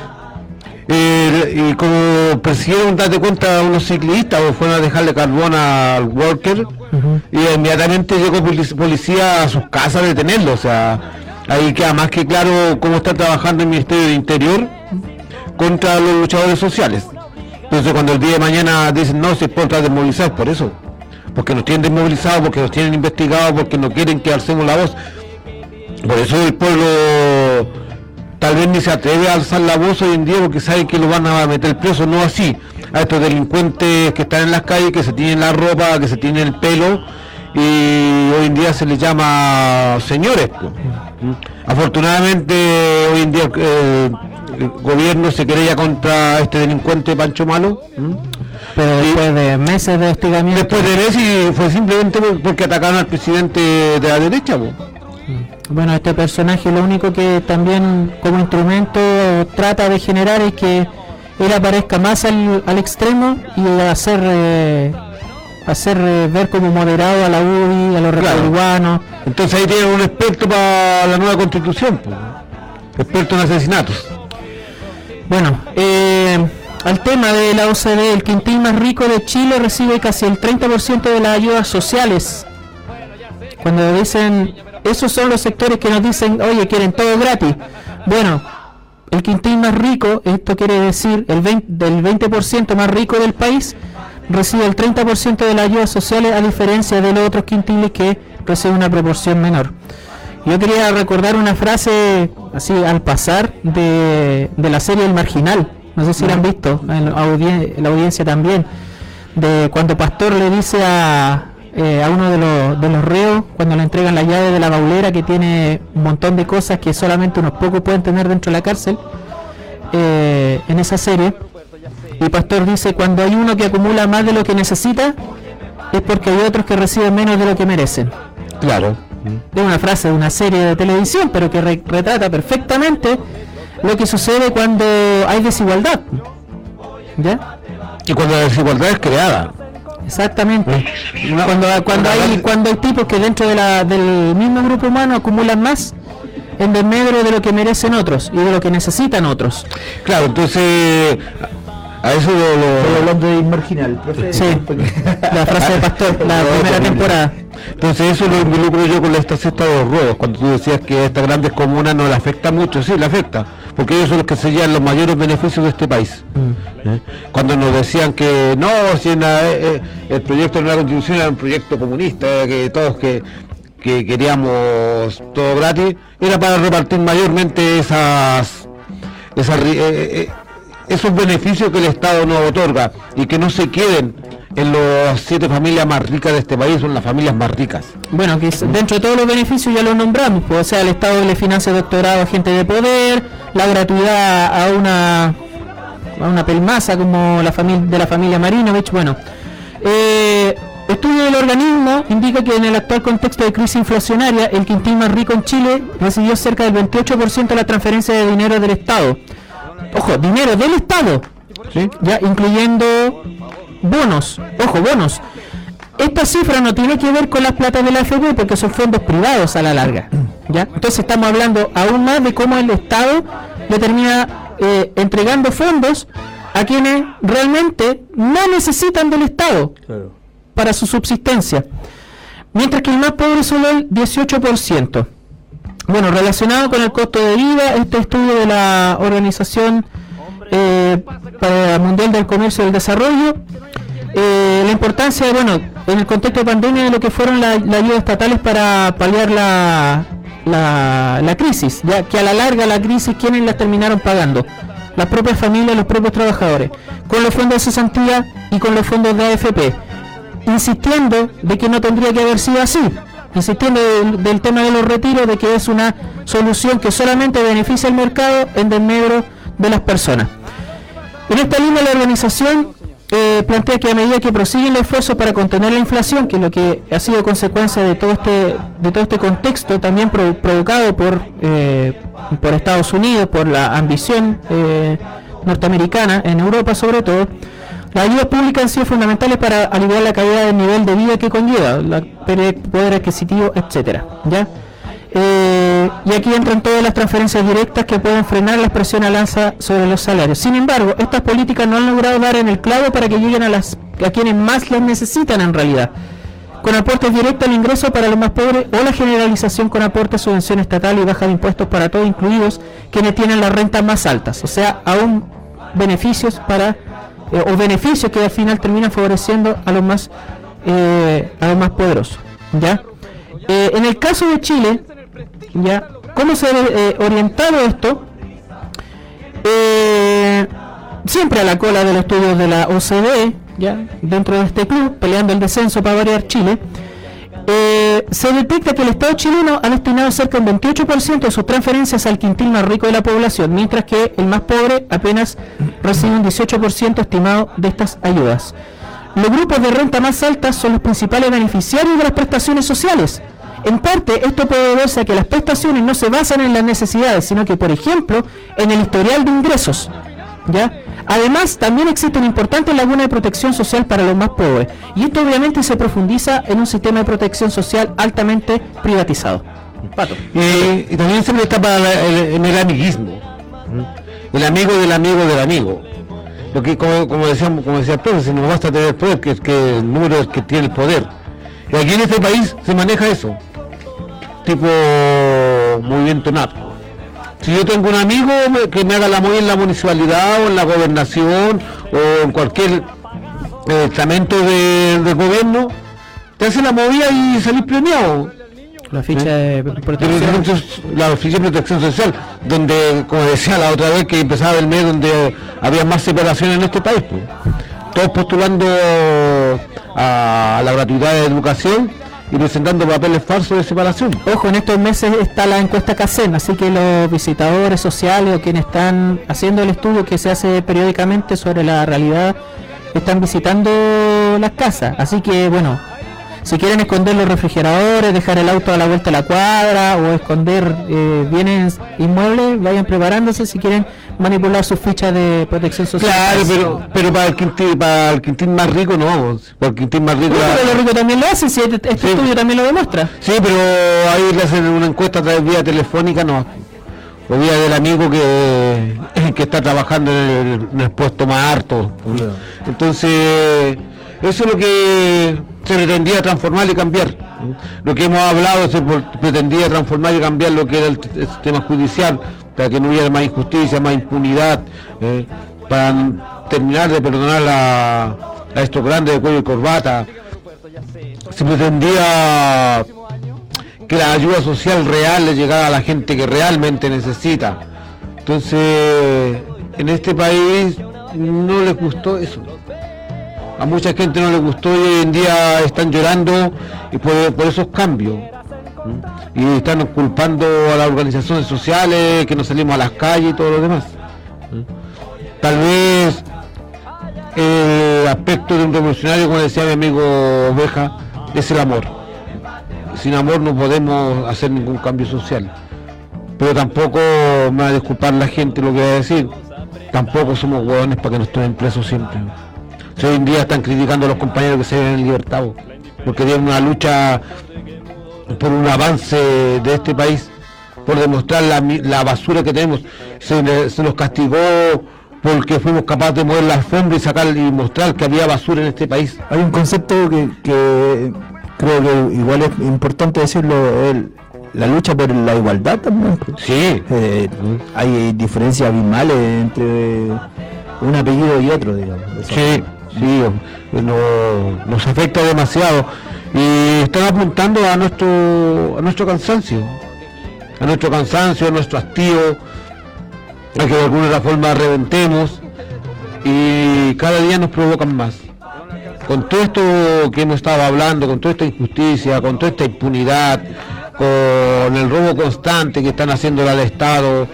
[SPEAKER 3] y como persiguieron, date cuenta, unos ciclistas o fueron a dejarle carbón al worker y inmediatamente llegó polic- policía a sus casas a detenerlo. O sea, ahí queda más que claro cómo está trabajando el Ministerio de Interior contra los luchadores sociales. Entonces cuando el día de mañana dicen no, se estar desmovilizados por eso. Porque nos tienen desmovilizados, porque nos tienen investigados, porque no quieren que alcemos la voz. Por eso el pueblo tal vez ni se atreve a alzar la voz hoy en día porque sabe que lo van a meter preso, no así. A estos delincuentes que están en las calles, que se tienen la ropa, que se tienen el pelo y hoy en día se les llama señores. pues. Afortunadamente hoy en día eh, el gobierno se querella contra este delincuente Pancho Malo.
[SPEAKER 2] Pero después de meses de hostigamiento.
[SPEAKER 3] Después de Messi fue simplemente por- porque atacaron al presidente de la derecha. pues.
[SPEAKER 2] Bueno, este personaje lo único que también como instrumento trata de generar es que él aparezca más al, al extremo y hacer eh, hacer eh, ver como moderado a la UDI, a los
[SPEAKER 3] Claro.
[SPEAKER 2] republicanos.
[SPEAKER 3] Entonces ahí tienen un experto para la nueva constitución, experto en asesinatos.
[SPEAKER 2] Bueno, eh, al tema de la OCDE, el quintil más rico de Chile recibe casi el 30% de las ayudas sociales. Cuando dicen, esos son los sectores que nos dicen, oye, quieren todo gratis. Bueno, el quintil más rico, esto quiere decir el 20, del 20% más rico del país, recibe el 30% de las ayudas sociales a diferencia de los otros quintiles que reciben una proporción menor. Yo quería recordar una frase así al pasar de, de la serie El Marginal. No sé si la han visto, en la, audien- en la audiencia también. De cuando Pastor le dice a, eh, a uno de los, de los reos, cuando le entregan la llave de la baulera que tiene un montón de cosas que solamente unos pocos pueden tener dentro de la cárcel, eh, en esa serie. Y Pastor dice, cuando hay uno que acumula más de lo que necesita, es porque hay otros que reciben menos de lo que merecen
[SPEAKER 3] Claro.
[SPEAKER 2] De una frase de una serie de televisión, pero que re- retrata perfectamente lo que sucede cuando hay desigualdad. ¿Ya?
[SPEAKER 3] Y cuando la desigualdad es creada.
[SPEAKER 2] Exactamente. Cuando, cuando hay cuando hay tipos que dentro de la, del mismo grupo humano acumulan más en desmedro de lo que merecen otros y de lo que necesitan otros.
[SPEAKER 3] Claro, entonces a eso lo, lo-
[SPEAKER 4] Estoy hablando de marginal.
[SPEAKER 2] Sí, la frase de Pastor, la primera temporada.
[SPEAKER 3] Entonces eso lo involucro yo con esta cesta de los ruedos, cuando tú decías que a estas grandes comunas no le afecta mucho, sí, le afecta, porque ellos son los que se llevan los mayores beneficios de este país. ¿Eh? Cuando nos decían que no, si en la- eh, eh, el proyecto de la constitución era un proyecto comunista, que todos que, que queríamos todo gratis, era para repartir mayormente esas, esas eh, esos beneficios que el Estado nos otorga y que no se queden en las siete familias más ricas de este país, son las familias más ricas.
[SPEAKER 2] Bueno, que dentro de todos los beneficios ya los nombramos, pues, o sea, el Estado le financia doctorado a gente de poder, la gratuidad a una a una pelmaza como la familia de la familia Marinovich, bueno. Eh, estudio del organismo indica que en el actual contexto de crisis inflacionaria, el quintil más rico en Chile recibió cerca del 28% de la transferencia de dinero del Estado. Ojo, dinero del Estado, ya incluyendo bonos, ojo, bonos. Esta cifra no tiene que ver con las platas de la porque son fondos privados a la larga. ¿ya? Entonces estamos hablando aún más de cómo el Estado le termina eh, entregando fondos a quienes realmente no necesitan del Estado para su subsistencia. Mientras que el más pobre solo el 18%. Bueno, relacionado con el costo de vida, este estudio de la Organización eh, Mundial del Comercio y el Desarrollo, eh, la importancia, bueno, en el contexto de pandemia de lo que fueron la- las ayudas estatales para paliar la, la, la crisis, ya que a la larga la crisis, ¿quiénes las terminaron pagando? Las propias familias, los propios trabajadores, con los fondos de cesantía y con los fondos de AFP, insistiendo de que no tendría que haber sido así, insistiendo del, del tema de los retiros, de que es una solución que solamente beneficia al mercado en desmedro de las personas. En esta línea la organización eh, plantea que a medida que prosigue el esfuerzo para contener la inflación, que es lo que ha sido consecuencia de todo este, de todo este contexto, también pro- provocado por, eh, por Estados Unidos, por la ambición eh, norteamericana, en Europa sobre todo, las ayudas públicas han sido fundamentales para aliviar la caída del nivel de vida que conlleva, la poder adquisitivo, etcétera, ¿ya? Eh, y aquí entran todas las transferencias directas que pueden frenar la presión al alza sobre los salarios. Sin embargo, estas políticas no han logrado dar en el clavo para que lleguen a, las, a quienes más las necesitan en realidad. Con aportes directos al ingreso para los más pobres o la generalización con aportes, subvención estatal y baja de impuestos para todos, incluidos quienes tienen las rentas más altas. O sea, aún beneficios para eh, o beneficios que al final terminan favoreciendo a los más eh, a los más poderosos. ¿ya? Eh, en el caso de Chile, ¿ya? ¿Cómo se ha orientado esto? Siempre a la cola de los estudios de la OCDE, ya dentro de este club, peleando el descenso para variar Chile, eh, se detecta que el Estado chileno ha destinado cerca del 28% de sus transferencias al quintil más rico de la población, mientras que el más pobre apenas recibe un 18% estimado de estas ayudas. Los grupos de renta más altas son los principales beneficiarios de las prestaciones sociales. En parte, esto puede deberse a que las prestaciones no se basan en las necesidades, sino que, por ejemplo, en el historial de ingresos. ¿ya? Además, también existe una importante laguna de protección social para los más pobres, y esto obviamente se profundiza en un sistema de protección social altamente privatizado. Pato.
[SPEAKER 3] Y, y también se presta para la- el, en el amiguismo. El amigo del amigo del amigo. Lo que, como, como decíamos, como decía profe, si no basta tener poder, que, que el número es que tiene el poder. Y aquí en este país se maneja eso. Tipo movimiento narco. Si yo tengo un amigo que me haga la movida en la municipalidad o en la gobernación o en cualquier eh, estamento de- gobierno, te hace la movida y salís premiado.
[SPEAKER 2] La ficha de
[SPEAKER 3] Pero
[SPEAKER 2] protección.
[SPEAKER 3] entonces, la oficina de protección social, donde, como decía la otra vez que empezaba el mes, donde había más separación en este país, pues. todos postulando a la gratuidad de educación y presentando papeles falsos de separación.
[SPEAKER 2] Ojo, en estos meses está la encuesta CACEN, así que los visitadores sociales o quienes están haciendo el estudio que se hace periódicamente sobre la realidad están visitando las casas. Así que, bueno, si quieren esconder los refrigeradores, dejar el auto a la vuelta de la cuadra o esconder eh, bienes inmuebles, vayan preparándose si quieren manipular sus fichas de protección social.
[SPEAKER 3] Claro, pero, pero para el quintín, para el quintín más rico no, para el quintín más rico.
[SPEAKER 2] Pero también lo hacen, si este, este
[SPEAKER 3] Sí.
[SPEAKER 2] estudio también lo demuestra.
[SPEAKER 3] Sí, pero ahí le hacen una encuesta a través de vía telefónica, no. O vía del amigo que, que está trabajando en el, en el puesto más harto. Entonces, eso es lo que se pretendía transformar y cambiar. Lo que hemos hablado se pretendía transformar y cambiar lo que era el sistema judicial, para que no hubiera más injusticia, más impunidad, eh, para terminar de perdonar a, a estos grandes de cuello y corbata. Se pretendía que la ayuda social real le llegara a la gente que realmente necesita. Entonces, en este país no les gustó eso. A mucha gente no les gustó y hoy en día están llorando por, por esos cambios. Y están culpando a las organizaciones sociales, que no salimos a las calles y todo lo demás. Tal vez el aspecto de un revolucionario, como decía mi amigo Oveja, es el amor sin amor no podemos hacer ningún cambio social. Pero tampoco me va a disculpar la gente lo que va a decir. Tampoco somos hueones para que nos tomen presos siempre. Si hoy en día están criticando a los compañeros que se ven en libertad, porque tienen una lucha por un avance de este país, por demostrar la, la basura que tenemos. Se, se nos castigó porque fuimos capaces de mover la alfombra y sacar y mostrar que había basura en este país.
[SPEAKER 4] Hay un concepto que, que creo que igual es importante decirlo, el- la lucha por la igualdad también.
[SPEAKER 3] Sí,
[SPEAKER 4] Eh, hay diferencias abismales entre un apellido y otro, digamos.
[SPEAKER 3] Sí, sí, no- nos afecta demasiado y están apuntando a nuestro a nuestro cansancio, a nuestro cansancio, a nuestro hastío, a que de alguna forma reventemos y cada día nos provocan más. Con todo esto que hemos estado hablando, con toda esta injusticia, con toda esta impunidad, con el robo constante que están haciendo al Estado,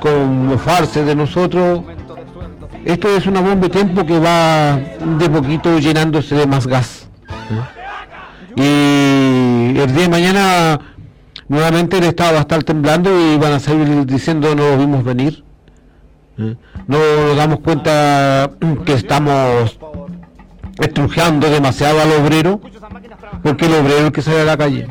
[SPEAKER 3] con mofarse de nosotros, esto es una bomba de tiempo que va de poquito llenándose de más gas. Y el día de mañana nuevamente el Estado va a estar temblando y van a seguir diciendo no lo vimos venir. ¿eh? No nos damos cuenta que estamos estrujando demasiado al obrero, porque el obrero es el que sale a la calle.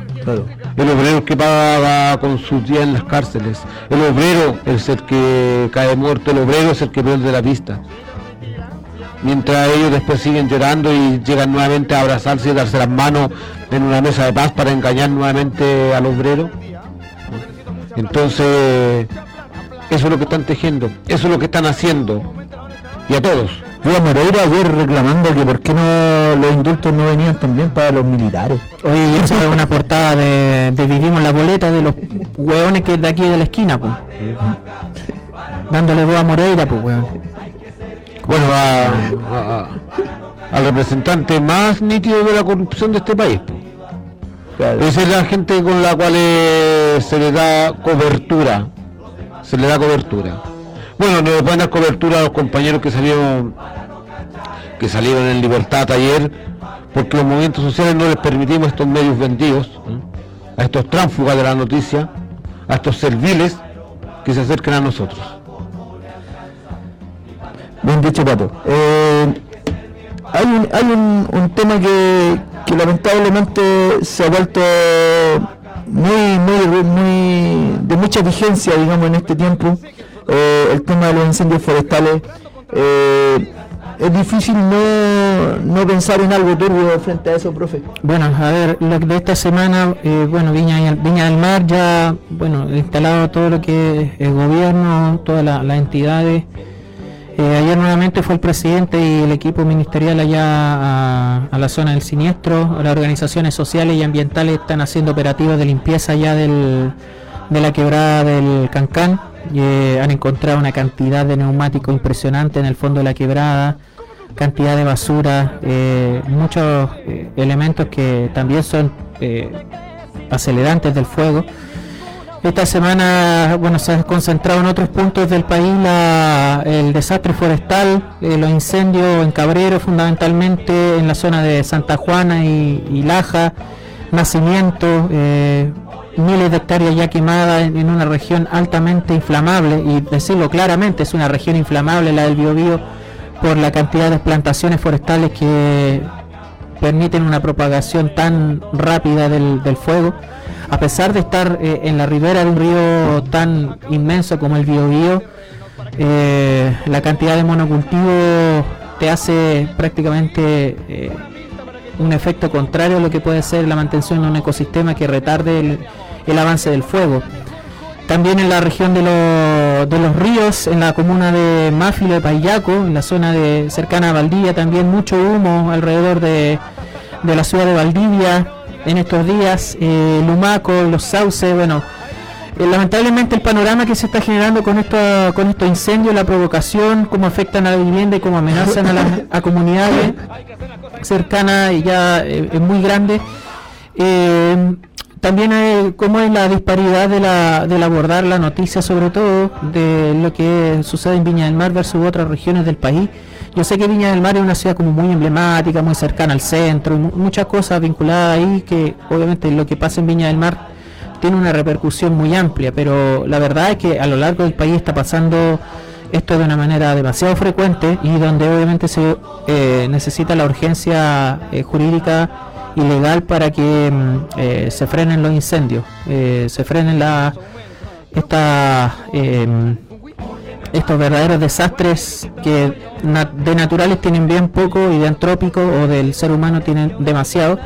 [SPEAKER 3] El obrero es que paga con sus días en las cárceles. El obrero es el que cae muerto. El obrero es el que pierde la vista. Mientras ellos después siguen llorando y llegan nuevamente a abrazarse y darse las manos en una mesa de paz para engañar nuevamente al obrero. Entonces, eso es lo que están tejiendo. Eso es lo que están haciendo. Y a todos.
[SPEAKER 4] Yo a Moreira ayer reclamando que por qué no los indultos no venían también para los militares.
[SPEAKER 2] Oye, y esa es una portada de, de Vivimos la boleta de los hueones que es de aquí de la esquina, pues. Dándole voz a Moreira, pues, weón.
[SPEAKER 3] Bueno, a- al representante más nítido de la corrupción de este país.
[SPEAKER 4] Claro.
[SPEAKER 3] Esa es la gente con la cual eh, se le da cobertura. Se le da cobertura. Bueno, no le pueden dar cobertura a los compañeros que salieron que salieron en libertad ayer, porque los movimientos sociales no les permitimos a estos medios vendidos, ¿eh? a estos tránsfugas de la noticia, a estos serviles que se acerquen a nosotros.
[SPEAKER 4] Bien dicho, Pato. Eh, hay un, hay un, un tema que, lamentablemente se ha vuelto muy, muy, muy de mucha vigencia, digamos, en este tiempo. Eh, el tema de los incendios forestales. Eh, es difícil no, no pensar en algo turbio frente a eso, profe.
[SPEAKER 2] Bueno, a ver, lo de esta semana, eh, bueno, Viña, Viña del Mar ya, bueno, instalado todo lo que es el gobierno, todas la- las entidades. Eh, ayer nuevamente fue el presidente y el equipo ministerial allá a, la zona del siniestro. Las organizaciones sociales y ambientales están haciendo operativos de limpieza ya del, de la quebrada del Cancán. Eh, han encontrado una cantidad de neumáticos impresionante en el fondo de la quebrada, cantidad de basura, eh, muchos eh, elementos que también son acelerantes del fuego. Esta semana, bueno, se ha concentrado en otros puntos del país la- el desastre forestal, eh, los incendios en Cabrero, fundamentalmente en la zona de Santa Juana y, Laja, Nacimiento, eh, miles de hectáreas ya quemadas en, una región altamente inflamable, y decirlo claramente, es una región inflamable la del Biobío por la cantidad de plantaciones forestales que permiten una propagación tan rápida del fuego, a pesar de estar eh, en la ribera de un río tan inmenso como el Biobío, eh, la cantidad de monocultivo te hace prácticamente eh, un efecto contrario a lo que puede ser la mantención de un ecosistema que retarde el, avance del fuego. También en la región de, los- ríos, en la comuna de Máfilo de Payaco, en la zona de cercana a Valdivia, también mucho humo alrededor de, de la ciudad de Valdivia en estos días, eh, Lumaco, los sauces, bueno, eh, lamentablemente el panorama que se está generando con esto, con estos incendios, la provocación, cómo afectan a la vivienda y cómo amenazan a las comunidades cercanas y ya eh, es muy grande. Eh, también cómo es la disparidad de la, del abordar la noticia, sobre todo de lo que sucede en Viña del Mar versus otras regiones del país. Yo sé que Viña del Mar es una ciudad como muy emblemática, muy cercana al centro, muchas cosas vinculadas ahí que obviamente lo que pasa en Viña del Mar tiene una repercusión muy amplia, pero la verdad es que a lo largo del país está pasando esto de una manera demasiado frecuente y donde obviamente se eh, necesita la urgencia eh, jurídica y legal para que mm, eh, se frenen los incendios, se frenen la, esta, estos verdaderos desastres que de naturales tienen bien poco y de antrópicos o del ser humano tienen demasiado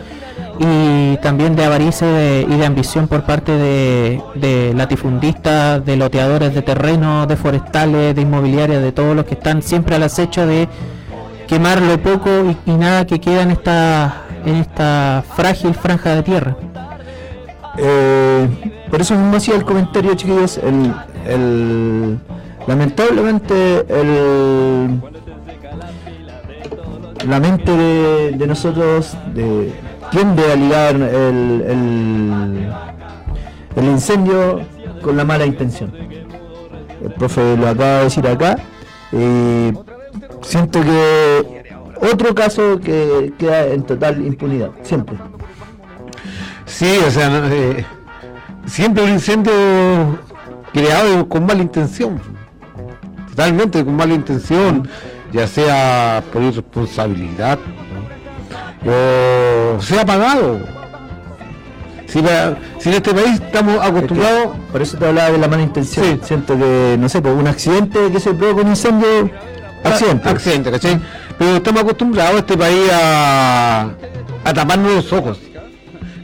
[SPEAKER 2] y también de avaricia y de ambición por parte de, latifundistas, de loteadores de terrenos, de forestales, de inmobiliarias, de todos los que están siempre al acecho de quemar lo poco y, y nada que queda en esta, en esta frágil franja de tierra.
[SPEAKER 4] Eh, por eso mismo hacía el comentario, chiquillos. El, el- lamentablemente, la mente de, nosotros de- tiende a ligar el, el, incendio con la mala intención. El profe lo acaba de decir acá. siento que otro caso que queda en total impunidad, siempre.
[SPEAKER 3] Sí, o sea, eh, siempre un incendio creado con mala intención, totalmente con mala intención, ya sea por irresponsabilidad o sea pagado. Si, si en este país estamos acostumbrados,
[SPEAKER 4] Por eso te hablaba de la mala intención.
[SPEAKER 3] Sí.
[SPEAKER 4] Siento que, no sé, por un accidente que se provoca un incendio, accidente.
[SPEAKER 3] accidente, ¿cachai? Pero estamos acostumbrados a este país a, a taparnos los ojos.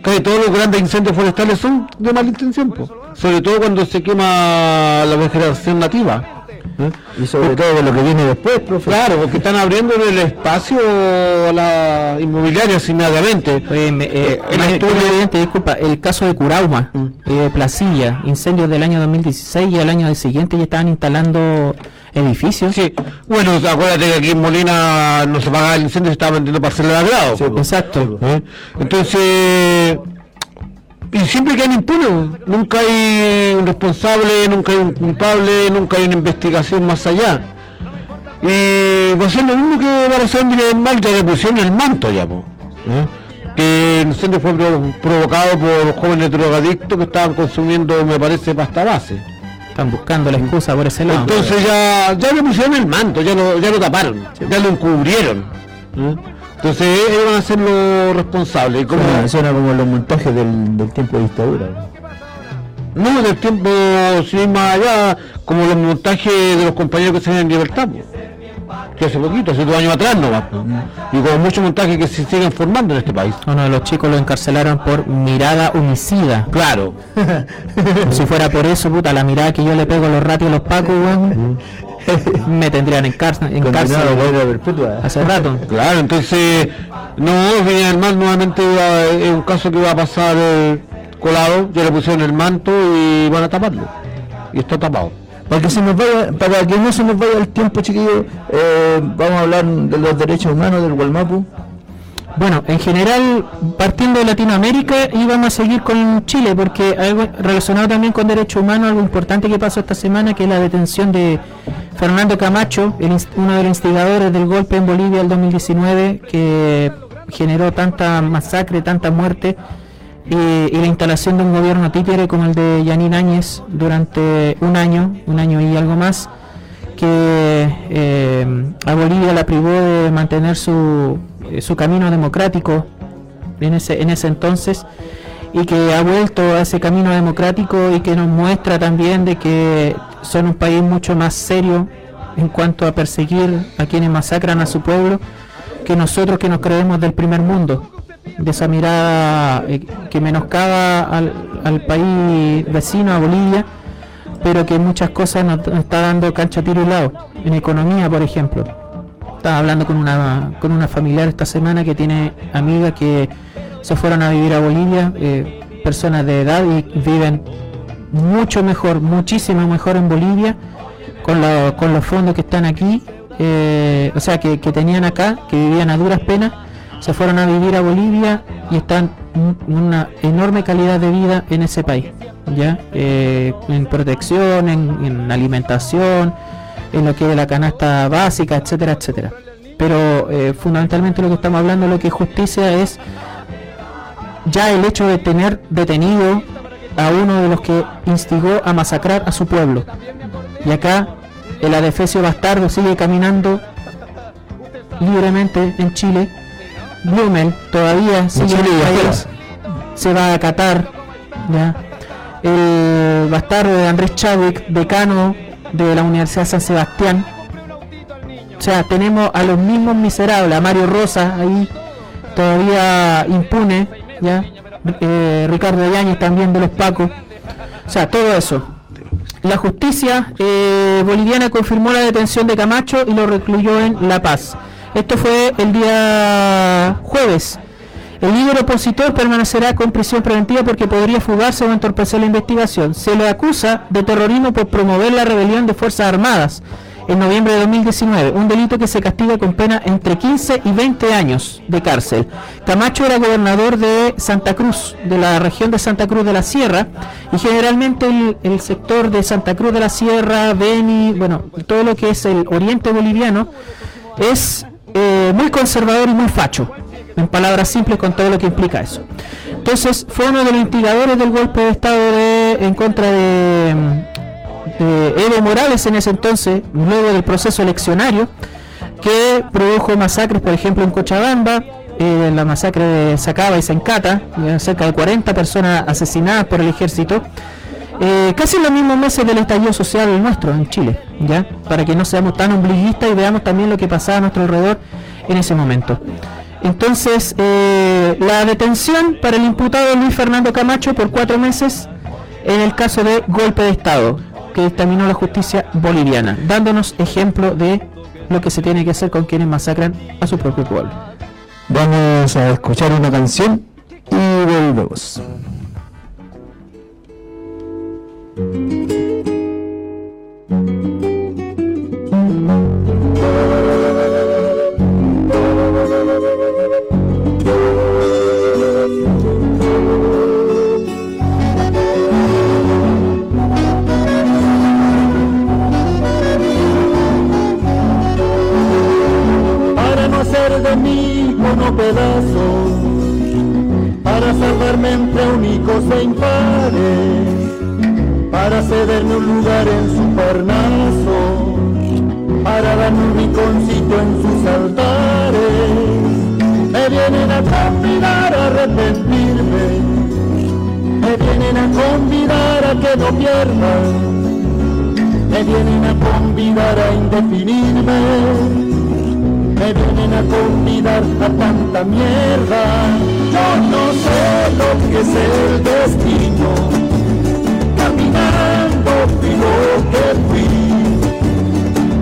[SPEAKER 3] Casi todos los grandes incendios forestales son de mala intención, po. sobre todo cuando se quema la vegetación nativa. ¿Eh?
[SPEAKER 4] Y sobre todo de lo que viene después, profe.
[SPEAKER 3] Claro, porque están abriendo el espacio a la inmobiliaria.
[SPEAKER 2] Oye, me- eh,
[SPEAKER 3] el
[SPEAKER 2] presidente, disculpa, el caso de Curauma,
[SPEAKER 3] Mm.
[SPEAKER 2] eh, Placilla, incendios del año 2016 y al año siguiente ya estaban instalando edificios.
[SPEAKER 3] Sí, bueno, acuérdate que aquí en Molina no se pagaba el incendio, se estaba vendiendo parcelas de grado.
[SPEAKER 4] Sí, pues.
[SPEAKER 2] Exacto.
[SPEAKER 3] ¿eh? Entonces, y siempre quedan impunes, nunca hay un responsable, nunca hay un culpable, nunca hay una investigación más allá. Y va a ser lo mismo que para en Mal, ya le pusieron el manto ya, po, ¿eh? que el incendio fue pro- provocado por jóvenes drogadictos que estaban consumiendo, me parece, pasta base.
[SPEAKER 2] Están buscando la excusa por ese lado.
[SPEAKER 3] Entonces ya, ya le pusieron el manto, ya lo, ya lo taparon, ya lo encubrieron. ¿eh? Entonces ellos van a ser los responsables. Como,
[SPEAKER 4] Suena, suena como los montajes del, del tiempo de dictadura.
[SPEAKER 3] no del tiempo, sin más allá, como los montajes de los compañeros que se ven en libertad. Que hace poquito, hace dos años atrás no Y como muchos montajes que se siguen formando en este país.
[SPEAKER 2] Uno de los chicos lo encarcelaron por mirada homicida.
[SPEAKER 3] Claro.
[SPEAKER 2] si fuera por eso, puta, la mirada que yo le pego a los ratios a los pacos, weón, me tendrían en cárcel, en cárcel
[SPEAKER 4] perpetua.
[SPEAKER 2] hace rato.
[SPEAKER 3] Claro, entonces, no, Viña nuevamente va- es un caso que va a pasar eh, colado, ya le pusieron el manto y van a taparlo. Y está tapado.
[SPEAKER 4] Para que, se nos vaya, para que no se nos vaya el tiempo, chiquillos, eh, vamos a hablar de los derechos humanos del Gualmapu.
[SPEAKER 2] Bueno, en general, partiendo de Latinoamérica, íbamos a seguir con Chile, porque algo relacionado también con derechos humanos, algo importante que pasó esta semana, que es la detención de Fernando Camacho, el uno de los instigadores del golpe en Bolivia del 2019, que generó tanta masacre, tanta muerte, y, y la instalación de un gobierno títere como el de Yanin Áñez durante un año, un año y algo más, que eh, a Bolivia la privó de mantener su, eh, su camino democrático en ese, en ese entonces y que ha vuelto a ese camino democrático y que nos muestra también de que son un país mucho más serio en cuanto a perseguir a quienes masacran a su pueblo que nosotros que nos creemos del primer mundo de esa mirada eh, que menoscaba al, al país vecino a Bolivia pero que muchas cosas nos, está dando cancha tiro y lado. En economía, por ejemplo. Estaba hablando con una, con una familiar esta semana que tiene amigas que se fueron a vivir a Bolivia, eh, personas de edad y viven mucho mejor, muchísimo mejor en Bolivia con, lo- con los fondos que están aquí, eh, o sea, que, tenían acá, que vivían a duras penas, se fueron a vivir a Bolivia y están en una enorme calidad de vida en ese país, ya Eh, en protección, en alimentación, en lo que es la canasta básica, etcétera, etcétera. Pero eh, fundamentalmente lo que estamos hablando, lo que es justicia es ya el hecho de tener detenido a uno de los que instigó a masacrar a su pueblo. Y acá el adefesio bastardo sigue caminando libremente en Chile. Blumel todavía sigue
[SPEAKER 4] Chile
[SPEAKER 2] en país. Se va a Qatar. ¿ya? El bastardo de Andrés Chadwick, decano de la Universidad San Sebastián. O sea, tenemos a los mismos miserables, a Mario Rosa ahí todavía impune, ¿ya? Eh, Ricardo Yáñez también de los Pacos. O sea, todo eso. La justicia eh, boliviana confirmó la detención de Camacho y lo recluyó en La Paz. Esto fue el día jueves. El líder opositor permanecerá con prisión preventiva porque podría fugarse o entorpecer la investigación. Se le acusa de terrorismo por promover la rebelión de Fuerzas Armadas en noviembre de 2019, un delito que se castiga con pena entre 15 y 20 años de cárcel. Camacho era gobernador de Santa Cruz, de la región de Santa Cruz de la Sierra, y generalmente el, sector de Santa Cruz de la Sierra, Beni, bueno, todo lo que es el oriente boliviano, es eh, muy conservador y muy facho, en palabras simples con todo lo que implica eso. Entonces fue uno de los instigadores del golpe de Estado de- en contra de, de Evo Morales en ese entonces, luego del proceso eleccionario, que produjo masacres, por ejemplo, en Cochabamba, eh, la masacre de Sacaba y Sencata, cerca de 40 personas asesinadas por el ejército, eh, casi los mismos meses del estallido social nuestro en Chile, ¿ya? Para que no seamos tan ombliguistas y veamos también lo que pasaba a nuestro alrededor en ese momento. Entonces, eh, la detención para el imputado Luis Fernando Camacho por cuatro meses en el caso de golpe de Estado. que dictaminó la justicia boliviana, dándonos ejemplo de lo que se tiene que hacer con quienes masacran a su propio pueblo.
[SPEAKER 4] Vamos a escuchar una canción y volvemos.
[SPEAKER 9] Pedazo, para salvarme entre únicos e impares, para cederme un lugar en su parnaso, para darme un rinconcito en sus altares. Me vienen a convidar a arrepentirme, me vienen a convidar a que no pierda, me vienen a convidar a indefinirme me vienen a convidar a tanta mierda. Yo no sé lo que es el destino, caminando fui lo que fui.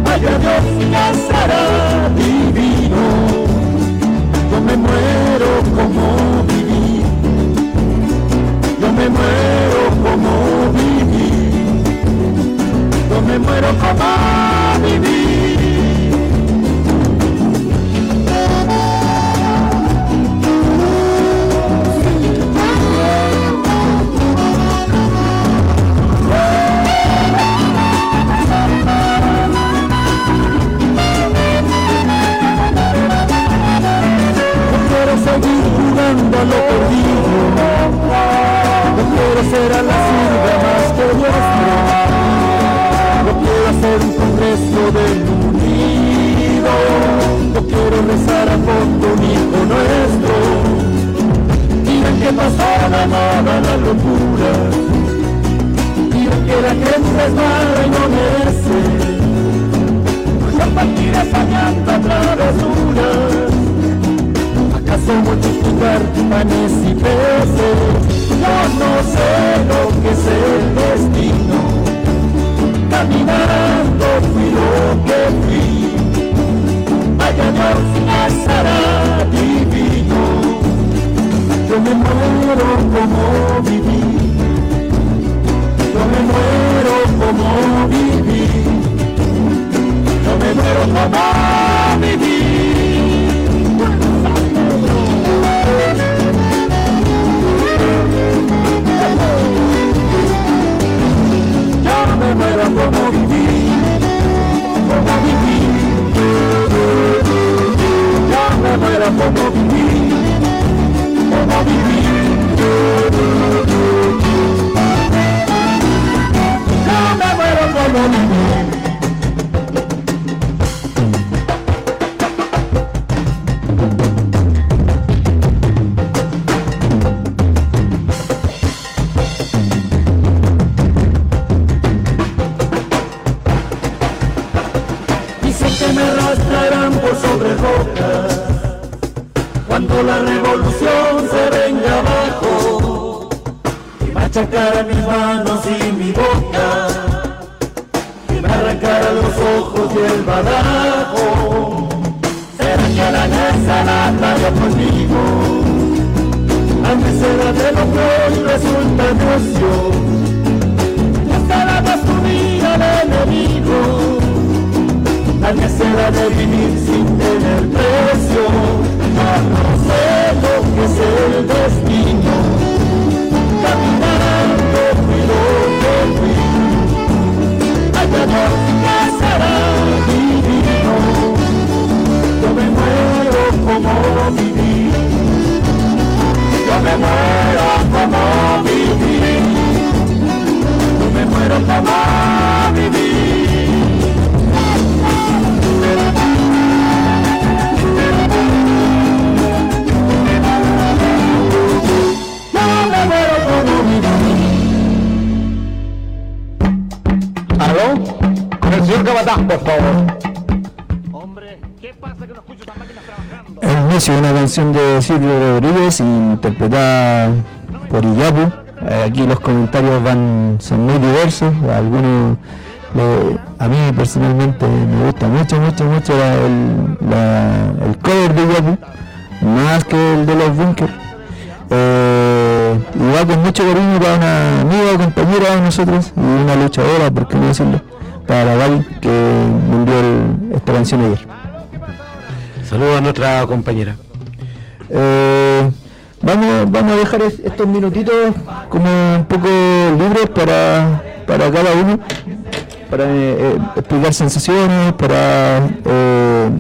[SPEAKER 9] Vaya Dios ya será divino, yo me muero como viví, yo me muero como viví, yo me muero como viví. Seguir jugando a lo perdido. No quiero ser a la sirva más que nuestro. No quiero hacer un congreso del unido. No quiero rezar a fondo un hijo nuestro. Miren que pasó de moda la locura. Miren que la gente es mala y no merece. Compartir soñando travesuras ¿Acaso multiplicar panes y peces? Yo no sé lo que es el destino. Caminando fui lo que fui. Vaya Dios será divino. Yo me muero como viví. Yo me muero como viví. Yo me muero como viví. Me muero como viví,
[SPEAKER 4] Silvio Rodríguez interpretada por Iyapu eh, aquí los comentarios van son muy diversos, algunos a mí personalmente me gusta mucho, mucho, mucho el, la- cover de Yapu, más que el de los bunkers. Eh, con mucho cariño para una amiga, compañera de nosotros y una luchadora, por qué no decirlo, para la Val que vendió el- esta canción ayer.
[SPEAKER 3] Saludos a nuestra compañera.
[SPEAKER 4] Vamos, a dejar es- estos minutitos como un poco libres para, para cada uno, para eh, eh, explicar sensaciones, para eh,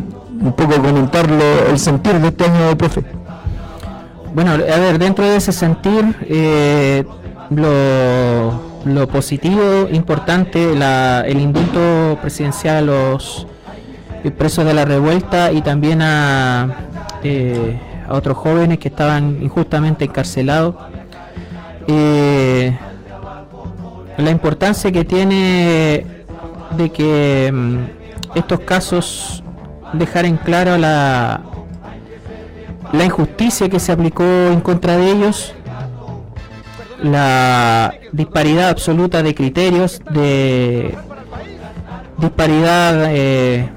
[SPEAKER 4] un poco comentar el sentir de este año profe.
[SPEAKER 2] Bueno, a ver, dentro de ese sentir, lo, lo positivo, importante, la- el indulto presidencial a los presos de la revuelta y también a, a otros jóvenes que estaban injustamente encarcelados. Eh, la importancia que tiene de que mm, estos casos dejar en claro la, la injusticia que se aplicó en contra de ellos, la disparidad absoluta de criterios, de disparidad eh,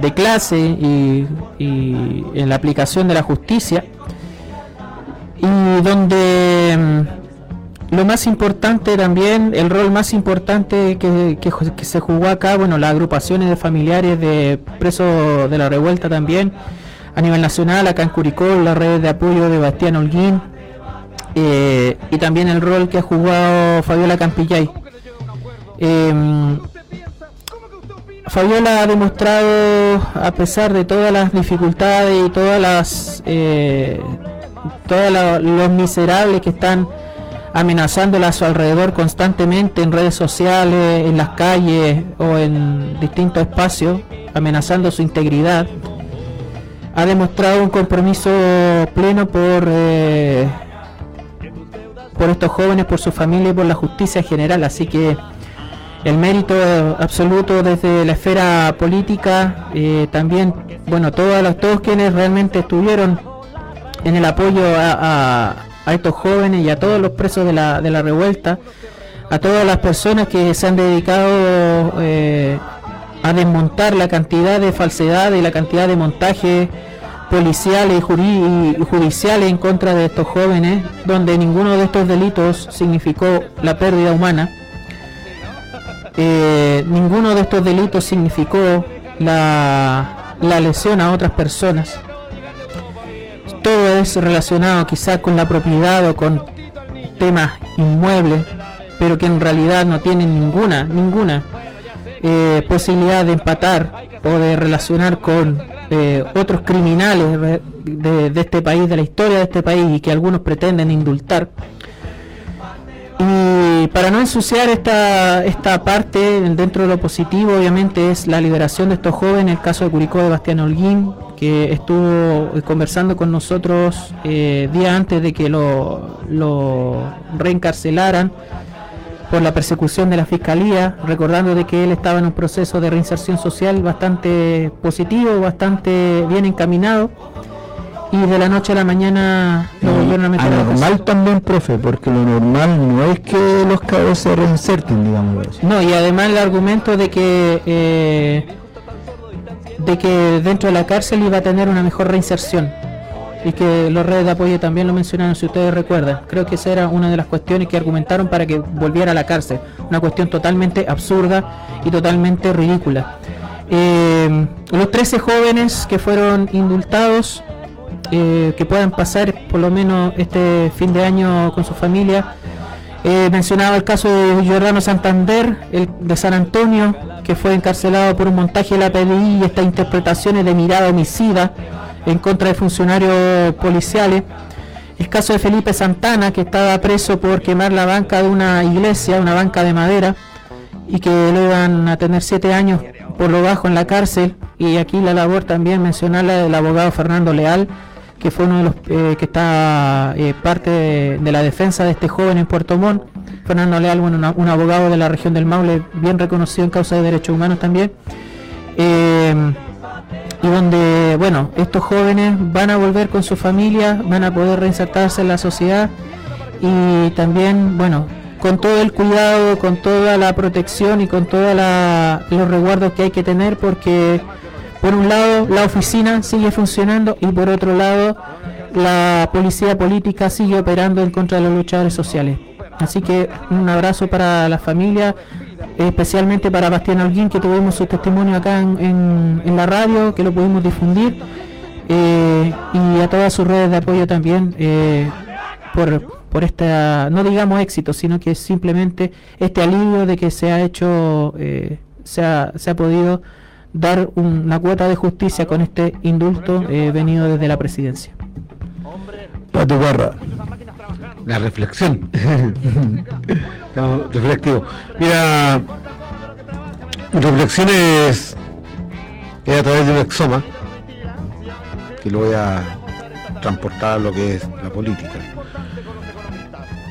[SPEAKER 2] de clase y, y en la aplicación de la justicia, y donde mm, lo más importante también, el rol más importante que, que se jugó acá, bueno, las agrupaciones de familiares de presos de la revuelta también, a nivel nacional, acá en Curicó, la red de apoyo de Bastián Holguín, eh, y también el rol que ha jugado Fabiola Campillay. Em, Fabiola ha demostrado, a pesar de todas las dificultades y todas las eh, todos los miserables que están amenazándola a su alrededor constantemente en redes sociales, en las calles o en distintos espacios, amenazando su integridad, ha demostrado un compromiso pleno por eh, por estos jóvenes, por su familia y por la justicia en general. Así que el mérito eh, absoluto desde la esfera política, eh, también, bueno, todos, los, todos quienes realmente estuvieron en el apoyo a, estos jóvenes y a todos los presos de la, de la revuelta, a todas las personas que se han dedicado eh, a desmontar la cantidad de falsedades y la cantidad de montajes policiales y judiciales en contra de estos jóvenes, donde ninguno de estos delitos significó la pérdida humana. Eh, ninguno de estos delitos significó la, la lesión a otras personas. Todo es relacionado quizás con la propiedad o con temas inmuebles, pero que en realidad no tienen ninguna, ninguna eh, posibilidad de empatar o de relacionar con eh, otros criminales de, de este país, de la historia de este país y que algunos pretenden indultar. Y para no ensuciar esta, esta parte dentro de lo positivo, obviamente es la liberación de estos jóvenes, el caso de Curicó de Bastián Holguín, que estuvo conversando con nosotros eh, día antes de que lo, lo reencarcelaran por la persecución de la fiscalía, recordando de que él estaba en un proceso de reinserción social bastante positivo, bastante bien encaminado, y de la noche a la mañana lo volvieron a meter.
[SPEAKER 4] Anormal también, profe, porque lo normal no es que los cabros se reinserten, digamos.
[SPEAKER 2] No, y además el argumento de que eh, de que dentro de la cárcel iba a tener una mejor reinserción y que los redes de apoyo también lo mencionaron, si ustedes recuerdan. Creo que esa era una de las cuestiones que argumentaron para que volviera a la cárcel. Una cuestión totalmente absurda y totalmente ridícula. Eh, los 13 jóvenes que fueron indultados, eh, que puedan pasar por lo menos este fin de año con su familia, eh, mencionaba el caso de Giordano Santander, el de San Antonio, que fue encarcelado por un montaje de la PDI y estas interpretaciones de mirada homicida en contra de funcionarios policiales. El caso de Felipe Santana, que estaba preso por quemar la banca de una iglesia, una banca de madera, y que lo iban a tener siete años por lo bajo en la cárcel. Y aquí la labor también mencionarla del abogado Fernando Leal, que fue uno de los eh, que está eh, parte de, la defensa de este joven en Puerto Montt. Fernando Leal, bueno, un abogado de la región del Maule, bien reconocido en causa de derechos humanos también. Eh, y donde, bueno, estos jóvenes van a volver con su familia, van a poder reinsertarse en la sociedad y también, bueno, con todo el cuidado, con toda la protección y con todos los resguardos que hay que tener porque por un lado la oficina sigue funcionando y por otro lado la policía política sigue operando en contra de los luchadores sociales. Así que un abrazo para la familia, especialmente para Bastián Alguín, que tuvimos su testimonio acá en, la radio, que lo pudimos difundir, eh, y a todas sus redes de apoyo también eh, por, por esta, no digamos éxito, sino que simplemente este alivio de que se ha hecho, eh, se, ha, se ha podido dar una cuota de justicia con este indulto venido desde la presidencia.
[SPEAKER 3] Pato Barra. La reflexión. reflectivo. Mira, reflexiones es a través de un exoma que lo voy a transportar a lo que es la política.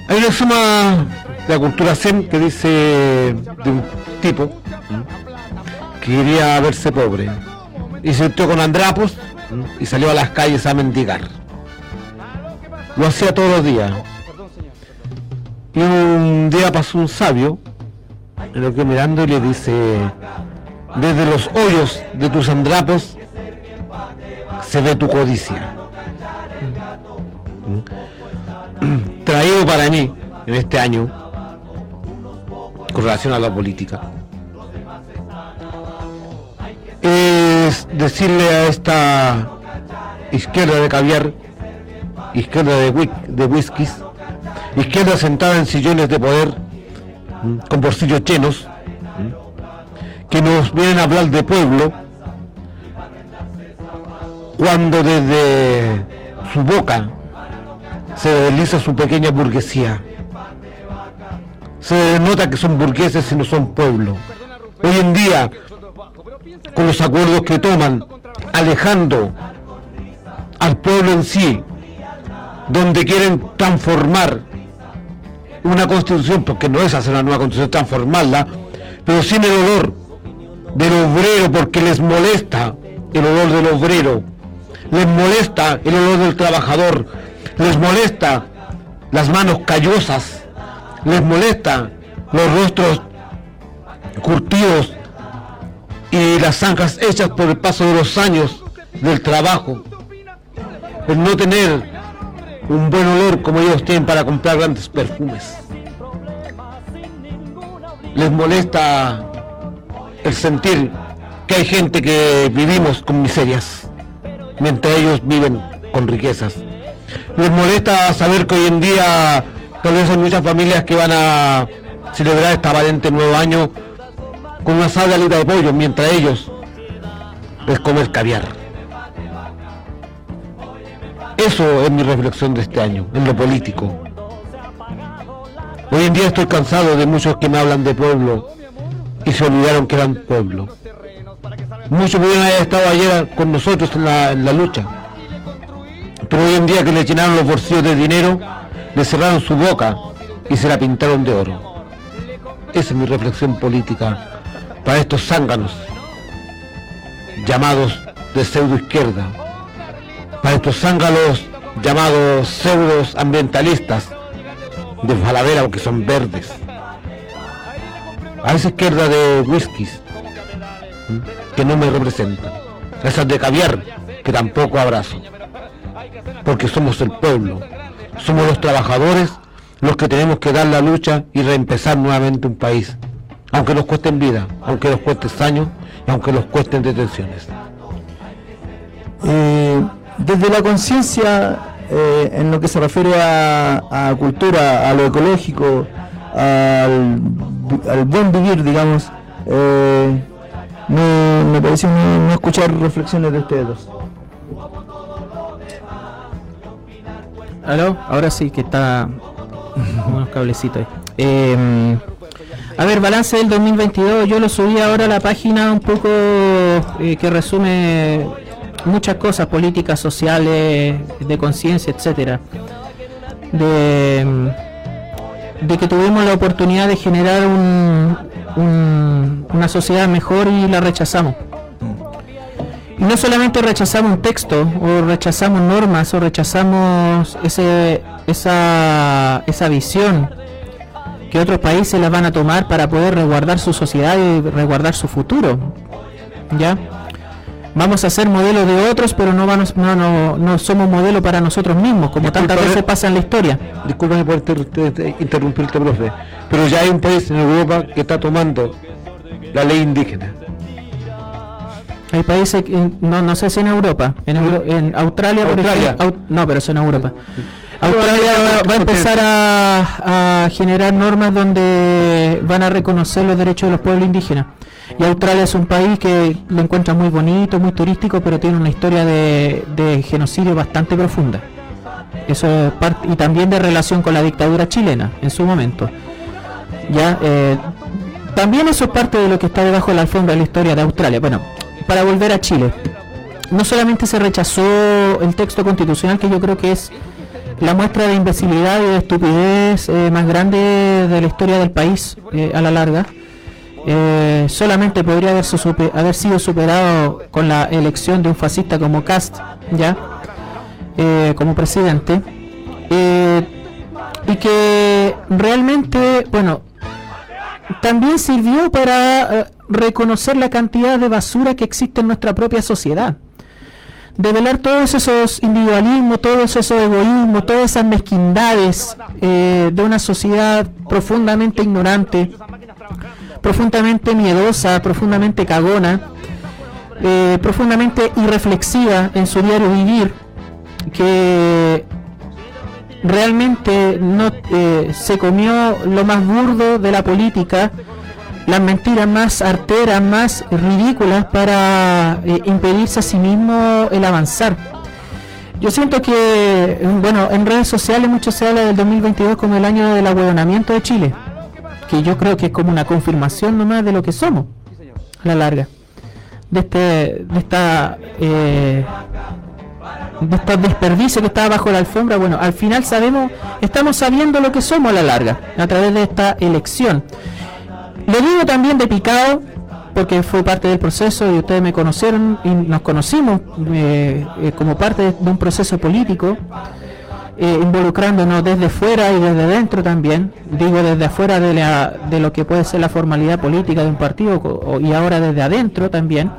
[SPEAKER 3] Hay un exoma de la cultura zen que dice de un tipo quería verse pobre. Y se metió con andrapos y salió a las calles a mendigar. Lo hacía todos los días. Y un día pasó un sabio, lo que mirando y le dice, desde los hoyos de tus andrapos se ve tu codicia. Traído para mí en este año, con relación a la política, decirle a esta izquierda de caviar izquierda de, de whiskies, izquierda sentada en sillones de poder, con bolsillos llenos, que nos vienen a hablar de pueblo, cuando desde su boca se desliza su pequeña burguesía. Se nota que son burgueses y no son pueblo. Hoy en día, con los acuerdos que toman, alejando al pueblo en sí donde quieren transformar una constitución, porque no es hacer una nueva constitución, transformarla, pero sin el olor del obrero, porque les molesta el olor del obrero, les molesta el olor del trabajador, les molesta las manos callosas, les molesta los rostros curtidos y las zanjas hechas por el paso de los años del trabajo, el no tener un buen olor como ellos tienen para comprar grandes perfumes. Les molesta el sentir que hay gente que vivimos con miserias, mientras ellos viven con riquezas. Les molesta saber que hoy en día tal vez hay muchas familias que van a celebrar este valiente nuevo año con una sala de pollo, mientras ellos les comen caviar. Eso es mi reflexión de este año, en lo político. Hoy en día estoy cansado de muchos que me hablan de pueblo y se olvidaron que eran pueblo. Muchos pudieron haber estado ayer con nosotros en la, en la lucha. Pero hoy en día que le llenaron los bolsillos de dinero, le cerraron su boca y se la pintaron de oro. Esa es mi reflexión política para estos zánganos llamados de pseudo izquierda para estos zángalos llamados pseudos ambientalistas de Falavera porque son verdes. A esa izquierda de whiskies que no me representan. A esas de caviar que tampoco abrazo. Porque somos el pueblo. Somos los trabajadores los que tenemos que dar la lucha y reempezar nuevamente un país. Aunque nos cuesten vida, aunque nos cueste años y aunque nos cuesten detenciones.
[SPEAKER 4] Eh, desde la conciencia eh, en lo que se refiere a, cultura, a lo ecológico, al, buen vivir, digamos, eh, me, parece no, escuchar reflexiones de ustedes dos.
[SPEAKER 2] ¿Aló? Ahora sí que está unos cablecitos eh, a ver, balance del 2022, yo lo subí ahora a la página un poco que resume muchas cosas, políticas sociales, de conciencia, etcétera. De, de, que tuvimos la oportunidad de generar un, una sociedad mejor y la rechazamos. Y no solamente rechazamos un texto, o rechazamos normas, o rechazamos ese, esa, esa visión que otros países la van a tomar para poder resguardar su sociedad y resguardar su futuro. ¿Ya? Vamos a ser modelos de otros, pero no, vamos, no, no, no somos modelo para nosotros mismos, como tantas
[SPEAKER 3] Disculpa,
[SPEAKER 2] veces pasa en la historia.
[SPEAKER 3] Discúlpame por inter- interrumpirte, profe, pero ya hay un país en Europa que está tomando la ley indígena.
[SPEAKER 2] Hay países, que- no, no sé si en Europa, en, Euro- en Australia, por
[SPEAKER 3] Australia.
[SPEAKER 2] ejemplo, au- no, pero es en Europa. Australia va, va a empezar a, a generar normas donde van a reconocer los derechos de los pueblos indígenas. Y Australia es un país que lo encuentra muy bonito, muy turístico, pero tiene una historia de, de genocidio bastante profunda. Eso es parte, y también de relación con la dictadura chilena en su momento. Ya, eh, también eso es parte de lo que está debajo de la alfombra de la historia de Australia. Bueno, para volver a Chile, no solamente se rechazó el texto constitucional, que yo creo que es la muestra de imbecilidad y de estupidez eh, más grande de la historia del país eh, a la larga, eh, solamente podría haber sido superado con la elección de un fascista como Cast, ya, como presidente, y que realmente, bueno, también sirvió para reconocer la cantidad de basura que existe en nuestra propia sociedad. Develar todos esos individualismos, todos esos egoísmos, todas esas mezquindades eh, de una sociedad profundamente ignorante, profundamente miedosa, profundamente cagona, eh, profundamente irreflexiva en su diario vivir, que realmente no eh, se comió lo más burdo de la política, las mentiras más arteras, más ridículas para eh, impedirse a sí mismo el avanzar. Yo siento que, eh, bueno, en redes sociales mucho se habla del 2022 como el año del ahueonamiento de Chile, que yo creo que es como una confirmación nomás de lo que somos, a la larga, de, este, de esta... eh, de estos desperdicios que está bajo la alfombra, bueno, al final sabemos, estamos sabiendo lo que somos a la larga, a través de esta elección. Lo digo también de picado, porque fue parte del proceso y ustedes me conocieron y nos conocimos eh, eh, como parte de, un proceso político, eh, involucrándonos desde fuera y desde dentro también, digo desde afuera de, la- de lo que puede ser la formalidad política de un partido y ahora desde adentro también,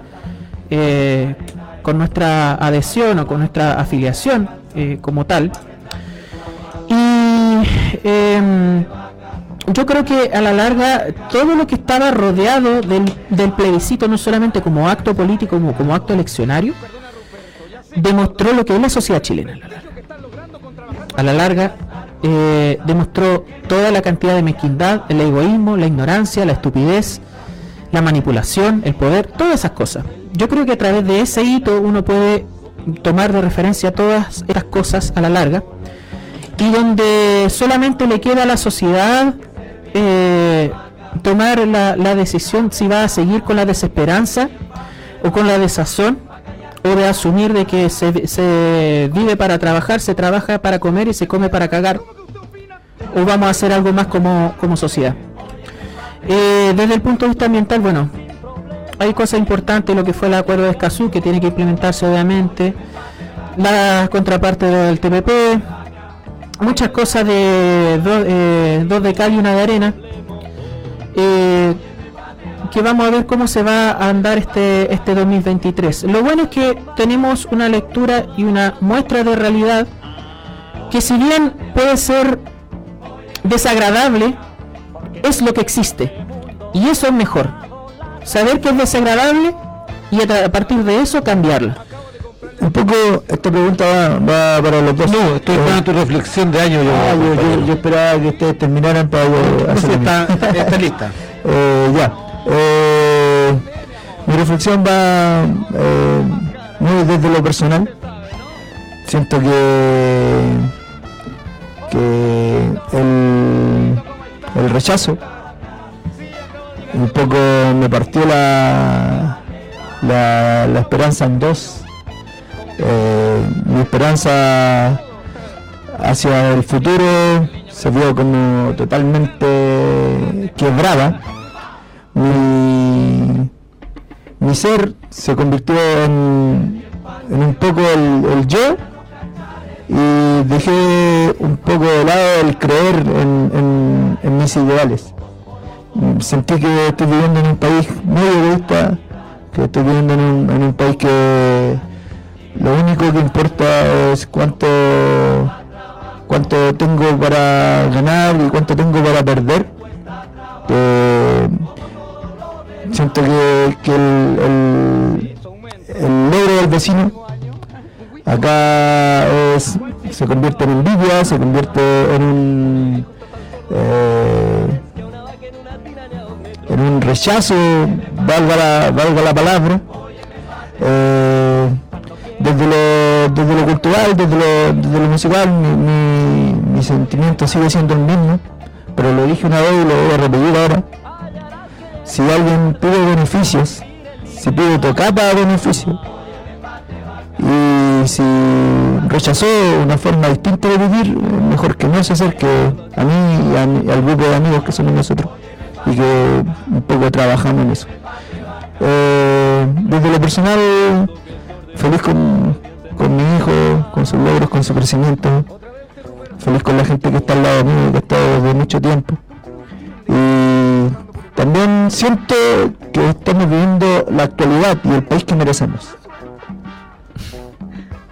[SPEAKER 2] con nuestra adhesión o con nuestra afiliación como tal. Y em, yo creo que a la larga todo lo que estaba rodeado del, del plebiscito, no solamente como acto político, como, como acto eleccionario, demostró lo que es la sociedad chilena. A la larga, eh, demostró toda la cantidad de mezquindad, el egoísmo, la ignorancia, la estupidez, la manipulación, el poder, todas esas cosas. Yo creo que a través de ese hito uno puede tomar de referencia todas estas cosas a la larga y donde solamente le queda a la sociedad eh, tomar la, decisión si va a seguir con la desesperanza o con la desazón o de asumir de que se, se vive para trabajar, se trabaja para comer y se come para cagar o vamos a hacer algo más como, como sociedad. Eh, desde el punto de vista ambiental, bueno, hay cosas importantes, lo que fue el acuerdo de Escazú, que tiene que implementarse obviamente, la contraparte del TPP, muchas cosas de do- eh, dos de cal y una de arena, eh, que vamos a ver cómo se va a andar este, este 2023. Lo bueno es que tenemos una lectura y una muestra de realidad que si bien puede ser desagradable, es lo que existe. Y eso es mejor. Saber que es desagradable y a, partir de eso cambiarlo.
[SPEAKER 4] Un poco, esta pregunta va, va para los dos.
[SPEAKER 3] No, estoy esperando tu reflexión de año. Yo,
[SPEAKER 4] Ah, yo, yo- yo esperaba que ustedes terminaran para yo hacer
[SPEAKER 3] está, está, está lista.
[SPEAKER 4] Eh, ya. Eh, mi reflexión va eh, muy desde lo personal. Siento que, que el, el rechazo un poco me partió la, la, la esperanza en dos. Eh, mi esperanza hacia el futuro se vio como totalmente quebrada. Mi, ser se convirtió en, un poco el, yo y dejé un poco de lado el creer en, mis ideales. Sentí que estoy viviendo en un país muy egoísta, que estoy viviendo en un país que lo único que importa es cuánto cuánto tengo para ganar y cuánto tengo para perder. Que siento que, el, el- el del vecino acá es, se convierte en envidia, se convierte en un eh, en un rechazo, valga la, valga la palabra, eh, desde, lo, cultural, desde lo, desde musical, mi, mi- mi sentimiento sigue siendo el mismo, pero lo dije una vez y lo voy a repetir ahora. Si alguien pide beneficios, si pide tocar para beneficios, y si rechazó una forma distinta de vivir, mejor que no se acerque a mí y al grupo de amigos que somos nosotros y que un poco trabajamos en eso. Eh, desde lo personal, feliz con, con mi hijo, con sus logros, con su crecimiento, feliz con la gente que está al lado mío, que está desde mucho tiempo. Y también siento que estamos viviendo la actualidad y el país que merecemos.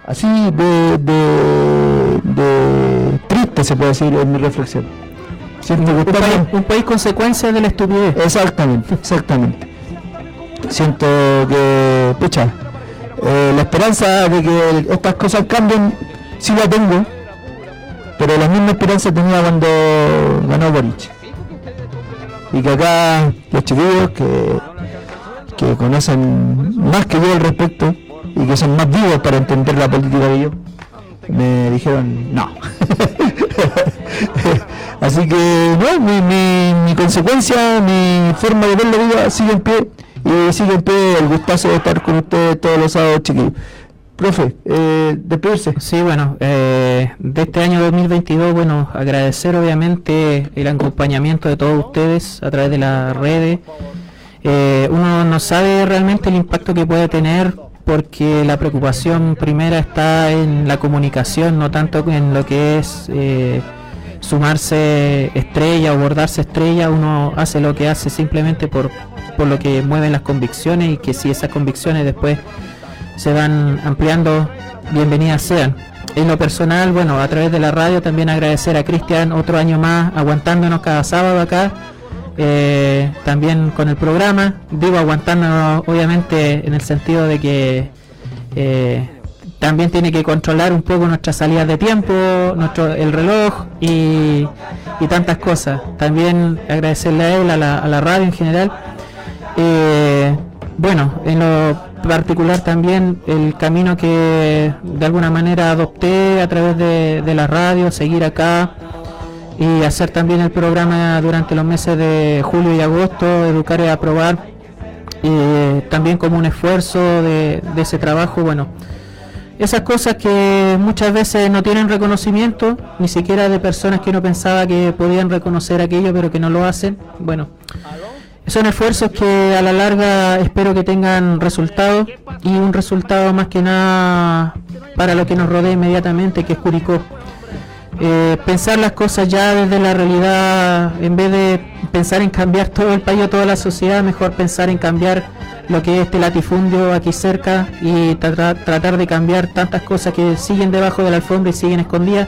[SPEAKER 4] Así de, de, de triste se puede decir en mi reflexión. Siento que
[SPEAKER 2] Un país, un país consecuencia de la estupidez.
[SPEAKER 4] Exactamente, exactamente. Siento que, pucha, eh, la esperanza de que estas cosas cambien, sí la tengo, pero la misma esperanza tenía cuando ganó Boric. Y que acá los chiquillos que, que conocen más que yo al respecto y que son más vivos para entender la política que yo, me dijeron no. Así que, no, mi, mi, mi consecuencia, mi forma de ver la vida sigue en pie y pie el gustazo de estar con ustedes todos los sábados, chiquillos. Profe, eh, despedirse.
[SPEAKER 2] Sí, bueno, eh, de este año 2022, bueno, agradecer obviamente el acompañamiento de todos ustedes a través de las redes. Eh, uno no sabe realmente el impacto que puede tener porque la preocupación primera está en la comunicación, no tanto en lo que es eh, sumarse estrella o bordarse estrella, uno hace lo que hace simplemente por, por lo que mueven las convicciones y que si esas convicciones después se van ampliando, bienvenidas sean. En lo personal, bueno, a través de la radio también agradecer a Cristian otro año más aguantándonos cada sábado acá, eh, también con el programa, digo aguantándonos obviamente en el sentido de que eh, también tiene que controlar un poco nuestras salidas de tiempo, nuestro el reloj y, y tantas cosas. También agradecerle a él, a la, a la radio en general. Eh, bueno, en lo particular también el camino que de alguna manera adopté a través de, de la radio, seguir acá y hacer también el programa durante los meses de julio y agosto, educar y aprobar, eh, también como un esfuerzo de, de ese trabajo, bueno, esas cosas que muchas veces no tienen reconocimiento, ni siquiera de personas que uno pensaba que podían reconocer aquello, pero que no lo hacen, bueno, son esfuerzos que a la larga espero que tengan resultados y un resultado más que nada para lo que nos rodea inmediatamente, que es Curicó. Eh, pensar las cosas ya desde la realidad, en vez de pensar en cambiar todo el país o toda la sociedad, mejor pensar en cambiar lo que es este latifundio aquí cerca y tra- tratar de cambiar tantas cosas que siguen debajo de la alfombra y siguen escondidas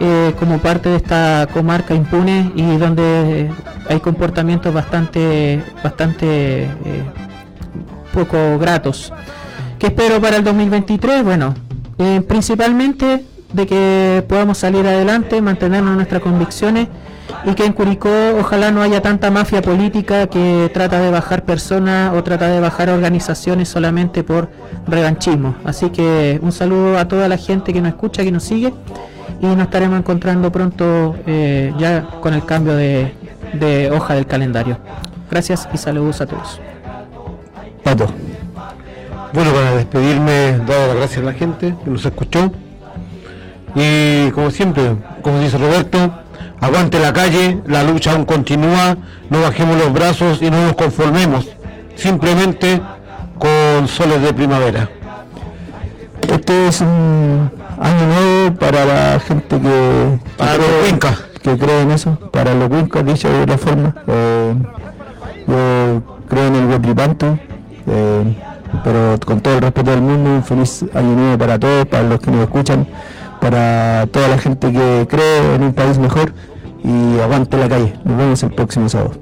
[SPEAKER 2] eh, como parte de esta comarca impune y donde hay comportamientos bastante bastante eh, poco gratos. ¿Qué espero para el 2023? Bueno, eh, principalmente de que podamos salir adelante, mantenernos nuestras convicciones y que en Curicó ojalá no haya tanta mafia política que trata de bajar personas o trata de bajar organizaciones solamente por revanchismo. Así que un saludo a toda la gente que nos escucha, que nos sigue y nos estaremos encontrando pronto eh, ya con el cambio de, de hoja del calendario. Gracias y saludos a todos.
[SPEAKER 4] Pato.
[SPEAKER 3] Bueno, para despedirme, dar las gracias a la gente que nos escuchó. Y como siempre, como dice Roberto, aguante la calle, la lucha aún continúa, no bajemos los brazos y no nos conformemos. Simplemente con soles de primavera.
[SPEAKER 4] Este es un año nuevo para la gente que,
[SPEAKER 3] Para los
[SPEAKER 4] cree-
[SPEAKER 3] cuencas.
[SPEAKER 4] que cree en eso, para los cuencas, dicho de otra forma. Eh, yo creo en el Huetripanto, eh, pero con todo el respeto del mundo, un feliz año nuevo para todos, para los que nos escuchan, para toda la gente que cree en un país mejor y aguante la calle. Nos vemos el próximo sábado.